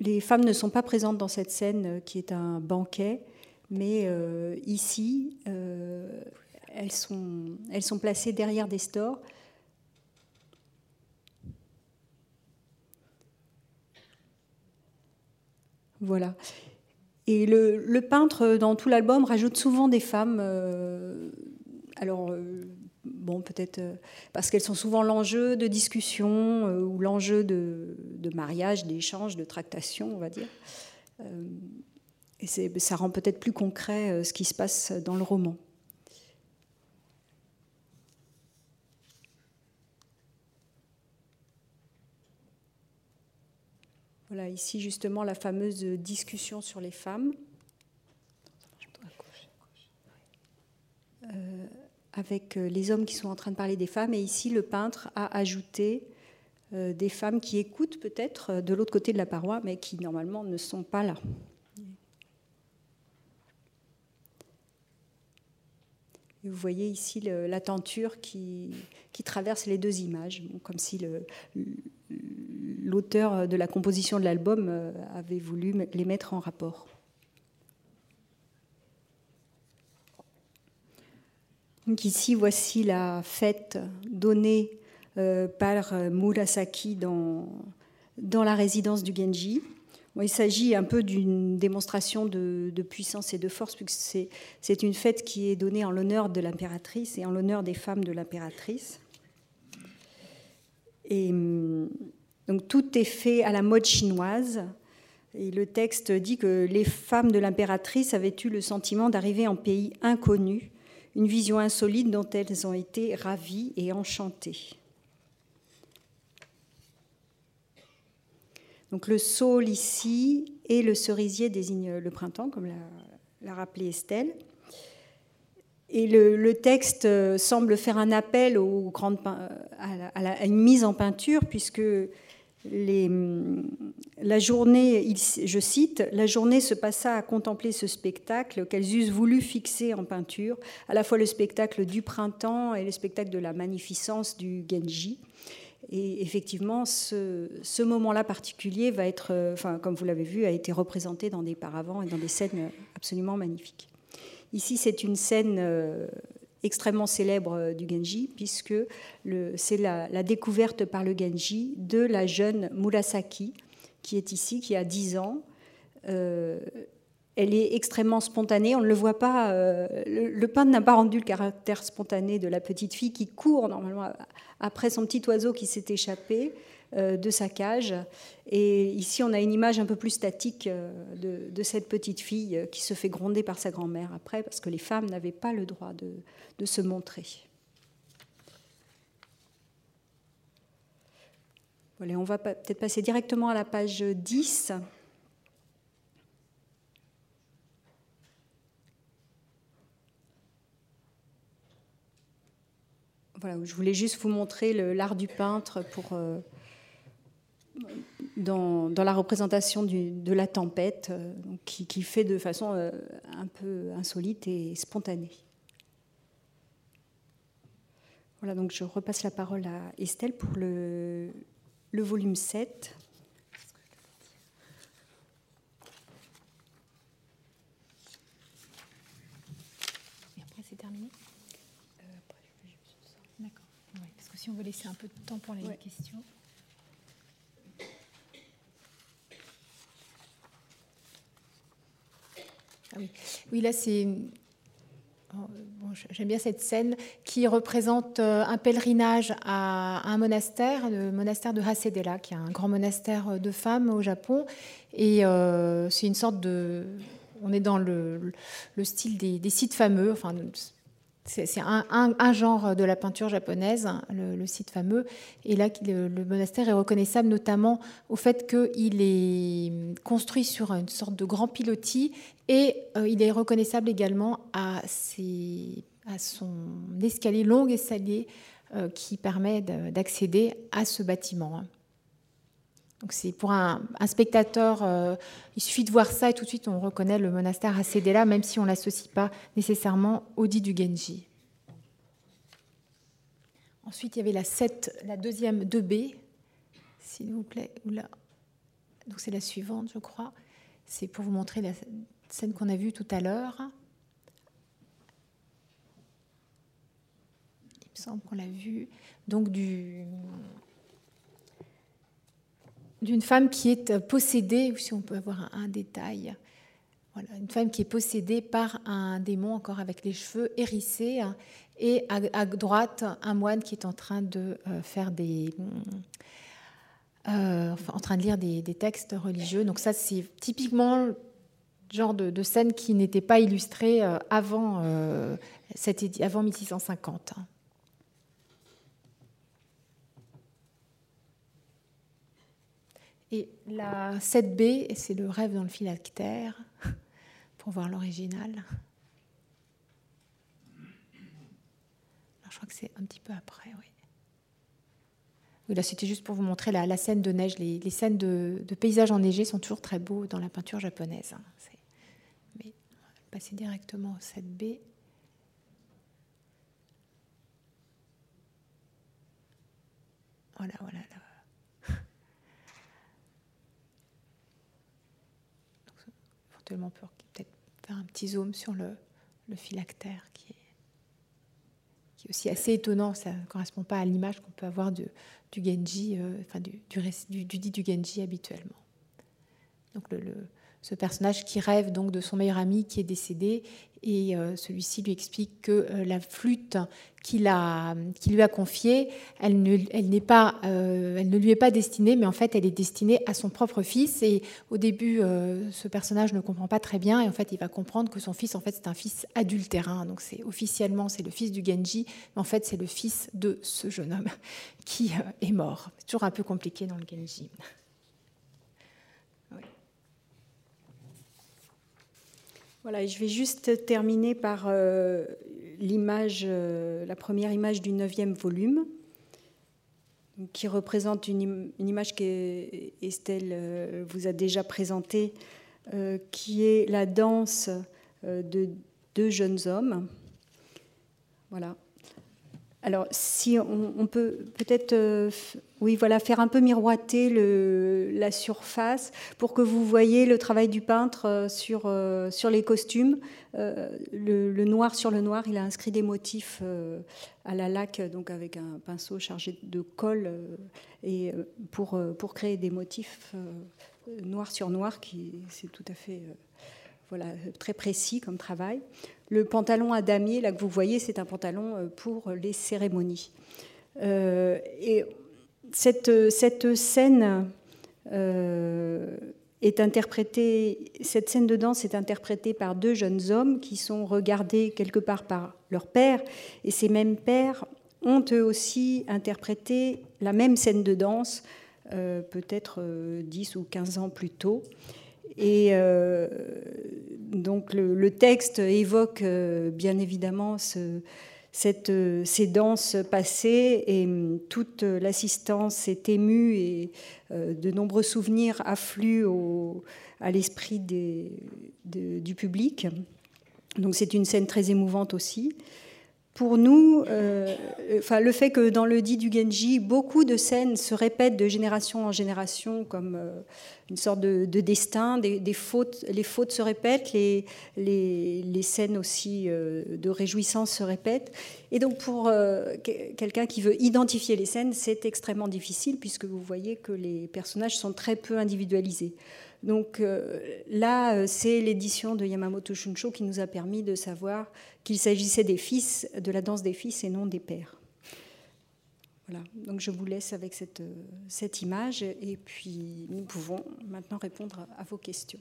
les femmes ne sont pas présentes dans cette scène euh, qui est un banquet, mais euh, ici, elles, sont, placées derrière des stores. Voilà. Et le, peintre, dans tout l'album, rajoute souvent des femmes. Euh, alors, euh, bon, peut-être euh, parce qu'elles sont souvent l'enjeu de discussion ou l'enjeu de, de, mariage, d'échange, de tractation, on va dire. et ça rend peut-être plus concret ce qui se passe dans le roman. Voilà, ici justement la fameuse discussion sur les femmes. Euh, avec euh, les hommes qui sont en train de parler des femmes. Et ici, le peintre a ajouté euh, des femmes qui écoutent peut-être de l'autre côté de la paroi, mais qui normalement ne sont pas là. vous voyez ici la tenture qui, traverse les deux images, comme si l'auteur de la composition de l'album euh, avait voulu les mettre en rapport. Ici, voici la fête donnée euh, par euh, Murasaki dans, la résidence du Genji. il s'agit un peu d'une démonstration de, puissance et de force, puisque c'est une fête qui est donnée en l'honneur de l'impératrice et en l'honneur des femmes de l'impératrice. Donc tout est fait à la mode chinoise. Et le texte dit que les femmes de l'impératrice avaient eu le sentiment d'arriver en pays inconnu, une vision insolite dont elles ont été ravies et enchantées. Donc le saule ici et le cerisier désignent le printemps, comme l'a rappelé Estelle. Et le, texte semble faire un appel à, à, une mise en peinture, puisque les, la journée, je cite, la journée se passa à contempler ce spectacle qu'elles eussent voulu fixer en peinture, à la fois le spectacle du printemps et le spectacle de la magnificence du Genji. Et effectivement, ce, ce moment-là particulier va être, enfin, comme vous l'avez vu, a été représenté dans des paravents et dans des scènes absolument magnifiques. Ici, c'est une scène euh, extrêmement célèbre euh, du Genji, puisque c'est la, découverte par le Genji de la jeune Murasaki, qui est ici, qui a 10 ans. Euh, elle est extrêmement spontanée, on ne le voit pas, euh, le, peintre n'a pas rendu le caractère spontané de la petite fille qui court normalement après son petit oiseau qui s'est échappé. Euh, de sa cage. Et ici, on a une image un peu plus statique euh, de, cette petite fille euh, qui se fait gronder par sa grand-mère après, parce que les femmes n'avaient pas le droit de, se montrer. Voilà, on va peut-être passer directement à la page 10. Voilà, je voulais juste vous montrer l'art du peintre pour, dans, la représentation de la tempête, euh, qui, fait de façon euh, un peu insolite et spontanée. Voilà, donc je repasse la parole à Estelle pour le, le volume 7. Et après, c'est terminé? Euh, D'accord. parce que si on veut laisser un peu de temps pour les questions. Ah oui. là c'est oh, J'aime bien cette scène qui représente euh, un pèlerinage à un monastère, le monastère de Hasedela, qui est un grand monastère de femmes au Japon. Et euh, c'est une sorte de. On est dans le, style des, des, sites fameux, enfin, c'est un, genre de la peinture japonaise, le, site fameux. Et là, le, monastère est reconnaissable notamment au fait qu'il est construit sur une sorte de grand pilotis et euh, il est reconnaissable également à, à son escalier, long escalier, euh, qui permet d'accéder à ce bâtiment. Donc c'est pour un, spectateur, euh, il suffit de voir ça et tout de suite on reconnaît le monastère là, même si on ne l'associe pas nécessairement au dit du Genji. Ensuite, il y avait la 7, la deuxième 2B, s'il vous plaît. Donc c'est la suivante, je crois. C'est pour vous montrer la scène qu'on a vue tout à l'heure. Il me semble qu'on l'a vue. Donc du d'une femme qui est possédée, si on peut avoir un, détail, voilà, une femme qui est possédée par un démon encore avec les cheveux hérissés, hein, et à, droite un moine qui est en train de euh, faire des, euh, en train de lire des, textes religieux. Donc ça, c'est typiquement le genre de, scène qui n'était pas illustrée euh, avant, avant 1650. Et la 7B, c'est le rêve dans le phylactère, pour voir l'original. je crois que c'est un petit peu après, oui. Oui, là, c'était juste pour vous montrer la, scène de neige. Les, scènes de, paysages enneigés sont toujours très beaux dans la peinture japonaise. Hein. Mais on va passer directement au 7B. Voilà, voilà. Pour peut-être faire un petit zoom sur le, le phylactère qui est, qui est aussi assez étonnant. Ça ne correspond pas à l'image qu'on peut avoir de, du Genji, euh, enfin du, du, du, dit du Genji habituellement. Donc le, ce personnage qui rêve donc de son meilleur ami qui est décédé et euh, celui-ci lui explique que euh, la flûte qu'il lui a confiée, elle ne, elle, pas, euh, elle ne lui est pas destinée, mais en fait, elle est destinée à son propre fils. Et au début, ce personnage ne comprend pas très bien, et en fait, il va comprendre que son fils, en fait, c'est un fils adultérin. Donc, c'est officiellement, c'est le fils du Genji, mais en fait, c'est le fils de ce jeune homme qui est mort. C'est toujours un peu compliqué dans le Genji. Voilà, je vais juste terminer par euh, l'image, euh, la première image du neuvième volume, qui représente une, image qu'Estelle euh, vous a déjà présentée, qui est la danse de deux jeunes hommes. Voilà. Alors, si on, peut peut-être, oui, voilà, faire un peu miroiter la surface pour que vous voyez le travail du peintre euh, sur, euh, sur les costumes. le, noir sur le noir, il a inscrit des motifs à la laque, donc avec un pinceau chargé de colle, et pour, pour créer des motifs noir sur noir, qui c'est tout à fait voilà, très précis comme travail. Le pantalon à damier, là que vous voyez, c'est un pantalon euh, pour les cérémonies. Euh, et cette, cette scène euh, est interprétée, cette scène de danse est interprétée par deux jeunes hommes qui sont regardés quelque part par leur père, et ces mêmes pères ont eux aussi interprété la même scène de danse, peut-être 10 ou 15 ans plus tôt. Et euh, donc le, texte évoque euh, bien évidemment cette, ces danses passées et hum, toute l'assistance est émue et euh, de nombreux souvenirs affluent à l'esprit du public. Donc c'est une scène très émouvante aussi pour nous, euh, enfin, le fait que dans le dit du Genji, beaucoup de scènes se répètent de génération en génération comme euh, une sorte de, destin, les fautes se répètent, les, scènes aussi euh, de réjouissance se répètent. Et donc pour quelqu'un qui veut identifier les scènes, c'est extrêmement difficile puisque vous voyez que les personnages sont très peu individualisés. Donc là, c'est l'édition de Yamamoto Shunsho qui nous a permis de savoir qu'il s'agissait des fils, de la danse des fils et non des pères. Voilà, donc je vous laisse avec cette, cette image et puis nous pouvons maintenant répondre à vos questions.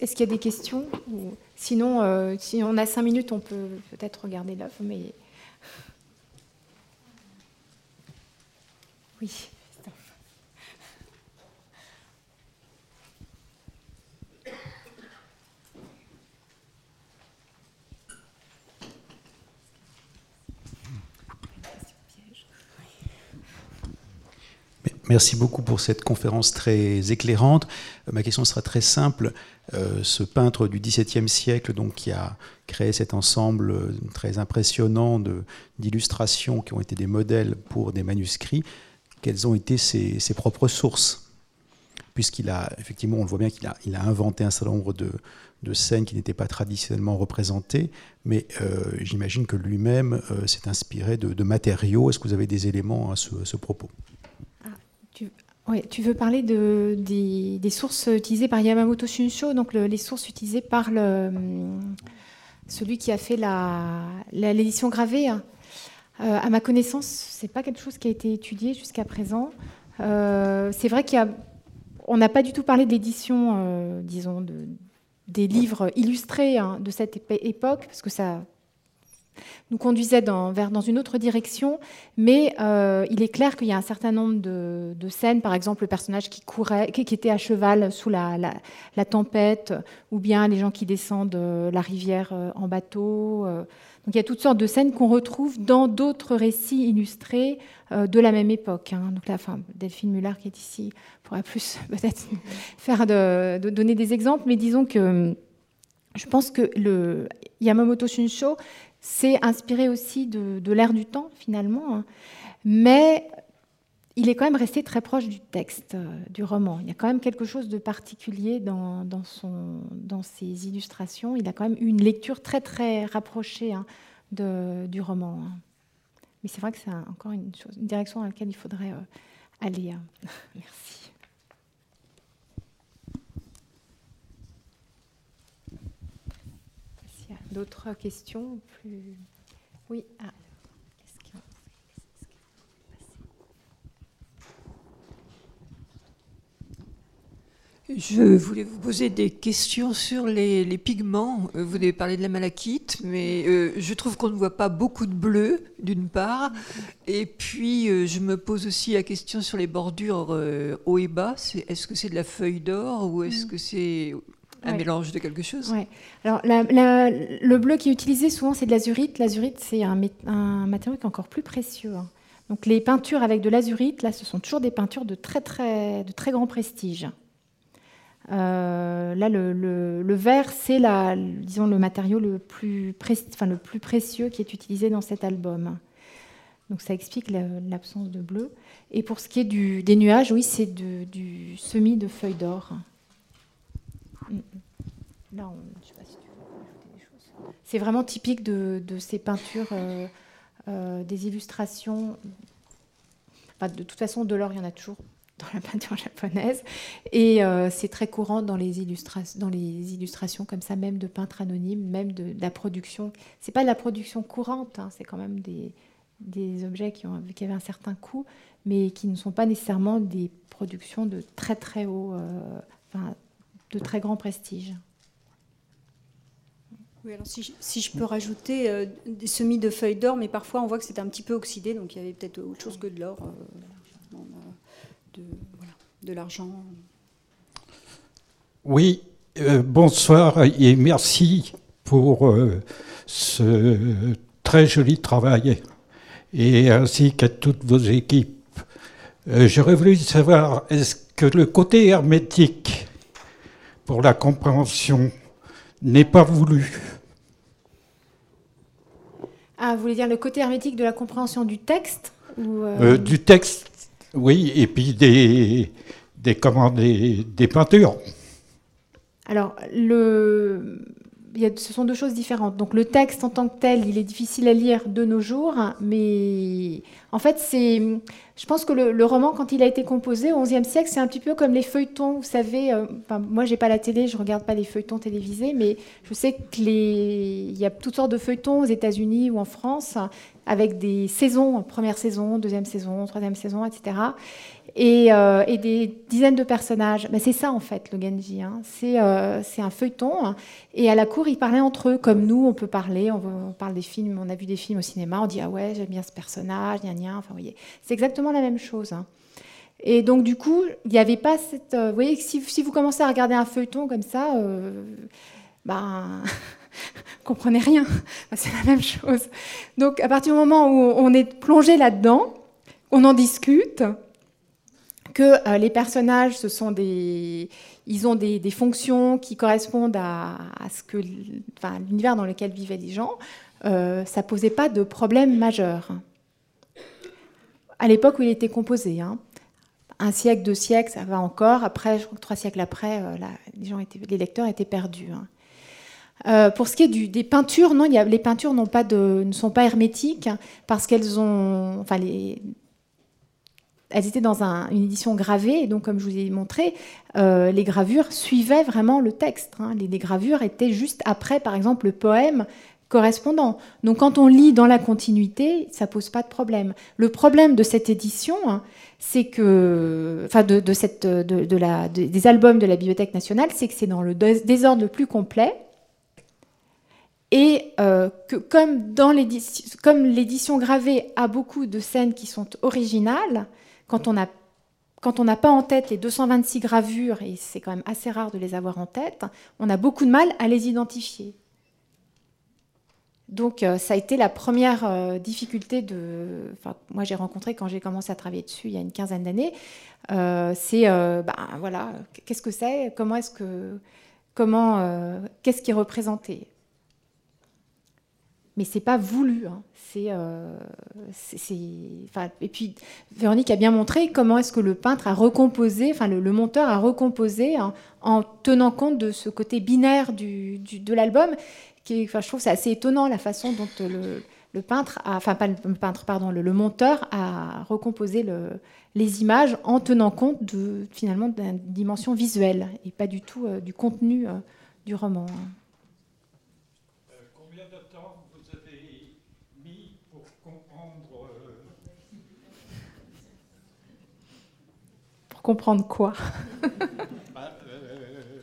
Est-ce qu'il y a des questions Sinon, euh, si on a cinq minutes, on peut peut-être regarder l'œuvre, mais oui. Merci beaucoup pour cette conférence très éclairante. Euh, ma question sera très simple. Euh, ce peintre du XVIIe siècle, donc, qui a créé cet ensemble euh, très impressionnant d'illustrations qui ont été des modèles pour des manuscrits, quelles ont été ses, propres sources? Puisqu'il a, effectivement, on le voit bien qu'il a, inventé un certain nombre de, scènes qui n'étaient pas traditionnellement représentées, mais j'imagine que lui-même s'est inspiré de, matériaux. Est-ce que vous avez des éléments à ce propos? Oui, tu veux parler de, des, sources utilisées par Yamamoto Shunsho, donc les sources utilisées par celui qui a fait l'édition gravée. Hein. Euh, à ma connaissance, c'est pas quelque chose qui a été étudié jusqu'à présent. Euh, c'est vrai qu'on n'a pas du tout parlé d'édition, euh, disons, de, des livres illustrés hein, de cette époque, parce que ça nous conduisait dans, une autre direction, mais euh, il est clair qu'il y a un certain nombre de, scènes, par exemple le personnage qui courait, qui, était à cheval sous la, la, tempête, ou bien les gens qui descendent euh, la rivière euh, en bateau. Donc il y a toutes sortes de scènes qu'on retrouve dans d'autres récits illustrés de la même époque. Hein. Donc là, enfin, Delphine Muller qui est ici pourrait plus peut-être faire de, donner des exemples, mais disons que je pense que le Yamamoto Shunsho c'est inspiré aussi de, l'air du temps, finalement, hein. mais il est quand même resté très proche du texte, euh, du roman. Il y a quand même quelque chose de particulier dans, ses illustrations. Il a quand même eu une lecture très, très rapprochée hein, du roman. Hein. Mais c'est vrai que c'est encore une, direction dans laquelle il faudrait euh, aller. Merci. D'autres questions plus... Oui. Ah. Je voulais vous poser des questions sur les, pigments. Euh, vous avez parlé de la malachite, mais euh, je trouve qu'on ne voit pas beaucoup de bleu, d'une part. Et puis, euh, je me pose aussi la question sur les bordures haut et bas. Est-ce que c'est de la feuille d'or ou est-ce mm. que c'est un mélange de quelque chose ouais. Alors, le bleu qui est utilisé souvent, c'est de l'azurite. L'azurite, c'est un, matériau qui est encore plus précieux. Hein. Donc, les peintures avec de l'azurite, là, ce sont toujours des peintures de très, très, de très grand prestige. Euh, là, le, vert, c'est disons, le matériau le plus, enfin, le plus précieux qui est utilisé dans cet album. Donc ça explique l'absence de bleu. Et pour ce qui est du, des nuages, oui, c'est du semis de feuilles d'or. C'est vraiment typique de, ces peintures, euh, euh, des illustrations. de toute façon, de l'or, il y en a toujours dans la peinture japonaise. Et euh, c'est très courant dans les, illustrations comme ça, même de peintres anonymes, même de, la production. C'est pas de la production courante, hein, c'est quand même des, objets qui, avaient un certain coût, mais qui ne sont pas nécessairement des productions de très très haut, de très grand prestige. Oui, alors si, je, peux rajouter euh, des semis de feuilles d'or, mais parfois on voit que c'est un petit peu oxydé, donc il y avait peut-être autre chose que de l'or, euh, de, de l'argent. Oui, euh, bonsoir et merci pour ce très joli travail et ainsi qu'à toutes vos équipes. J'aurais voulu savoir, est-ce que le côté hermétique pour la compréhension n'est pas voulu. Ah, vous voulez dire le côté hermétique de la compréhension du texte ou euh, euh, Du texte, oui, et puis des, des, des, des peintures. Alors, le, ce sont deux choses différentes. Donc le texte en tant que tel, il est difficile à lire de nos jours, mais en fait, c'est, je pense que le, roman, quand il a été composé au XIe siècle, c'est un petit peu comme les feuilletons. Vous savez, euh, enfin, moi, pas la télé, je regarde pas les feuilletons télévisés, mais je sais que les, il y a toutes sortes de feuilletons aux États-Unis ou en France avec des saisons, première saison, deuxième saison, troisième saison, etc. Euh, et, des dizaines de personnages. Mais c'est ça en fait le Genji. Hein. Euh, c'est un feuilleton. Et à la cour, ils parlaient entre eux comme nous. On peut parler. On, parle des films. On a vu des films au cinéma. On dit ah ouais j'aime bien ce personnage. Gna, gna. Enfin, voyez, c'est exactement la même chose. Hein. Et donc du coup, il n'y avait pas cette. Euh, vous voyez, si, si, vous commencez à regarder un feuilleton comme ça, ben comprenez rien. c'est la même chose. Donc à partir du moment où on est plongé là-dedans, on en discute que euh, les personnages, des, ils ont des, fonctions qui correspondent à, ce que, l'univers dans lequel vivaient les gens, euh, ça posait pas de problème majeur. À l'époque où il était composé, hein. un siècle, deux siècles, ça va encore. Après, je crois que trois siècles après, euh, les, lecteurs étaient perdus. Hein. Euh, pour ce qui est des peintures, non, les peintures pas de, ne sont pas hermétiques parce qu'elles ont, enfin les, elles étaient dans une édition gravée, et donc comme je vous ai montré, euh, les gravures suivaient vraiment le texte. Hein. Les, gravures étaient juste après, par exemple, le poème correspondant. Donc quand on lit dans la continuité, ça pose pas de problème. Le problème de cette édition, hein, c'est que, enfin, de, des albums de la Bibliothèque nationale, c'est que c'est dans le désordre le plus complet. Et euh, que comme l'édition gravée a beaucoup de scènes qui sont originales, quand on n'a pas en tête les 226 gravures, et c'est quand même assez rare de les avoir en tête, on a beaucoup de mal à les identifier. Donc euh, ça a été la première euh, difficulté de, moi j'ai rencontré quand j'ai commencé à travailler dessus il y a une quinzaine d'années. Euh, c'est, ben voilà, qu'est-ce que c'est Comment est-ce que, comment, qu'est-ce qui est représenté? Mais c'est pas voulu. Hein euh, et puis Véronique a bien montré comment est-ce que le peintre a recomposé, enfin le, monteur a recomposé en tenant compte de ce côté binaire de l'album. Qui, je trouve c'est assez étonnant la façon dont le, peintre, enfin pas le peintre, pardon, le, monteur a recomposé le, les images en tenant compte de finalement d'une dimension visuelle et pas du tout euh, du contenu euh, du roman. Comprendre quoi bah, euh,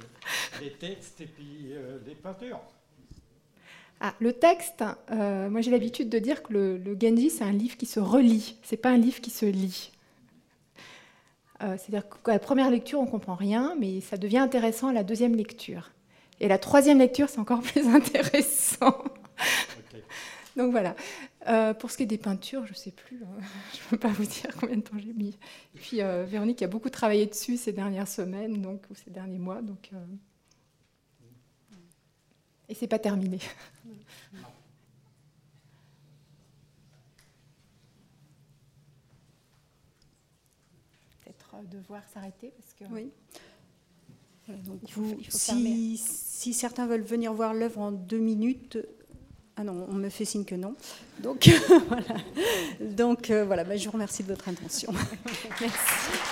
Les textes et puis euh, les peintures. Ah, le texte, euh, moi j'ai l'habitude de dire que le, le Genji, c'est un livre qui se relit, c'est pas un livre qui se lit. C'est-à-dire qu'à la première lecture, on comprend rien, mais ça devient intéressant à la deuxième lecture. Et la troisième lecture, c'est encore plus intéressant. Donc voilà. Euh, pour ce qui est des peintures, je ne sais plus. Hein. je ne peux pas vous dire combien de temps j'ai mis. Et puis euh, Véronique a beaucoup travaillé dessus ces dernières semaines, donc ou ces derniers mois, donc. Euh... Et c'est pas terminé. Peut-être euh, devoir s'arrêter parce que. Oui. Donc si, si, certains veulent venir voir l'œuvre en deux minutes, ah non, on me fait signe que non. Donc voilà. Donc euh, voilà, bah, je vous remercie de votre intention. Merci.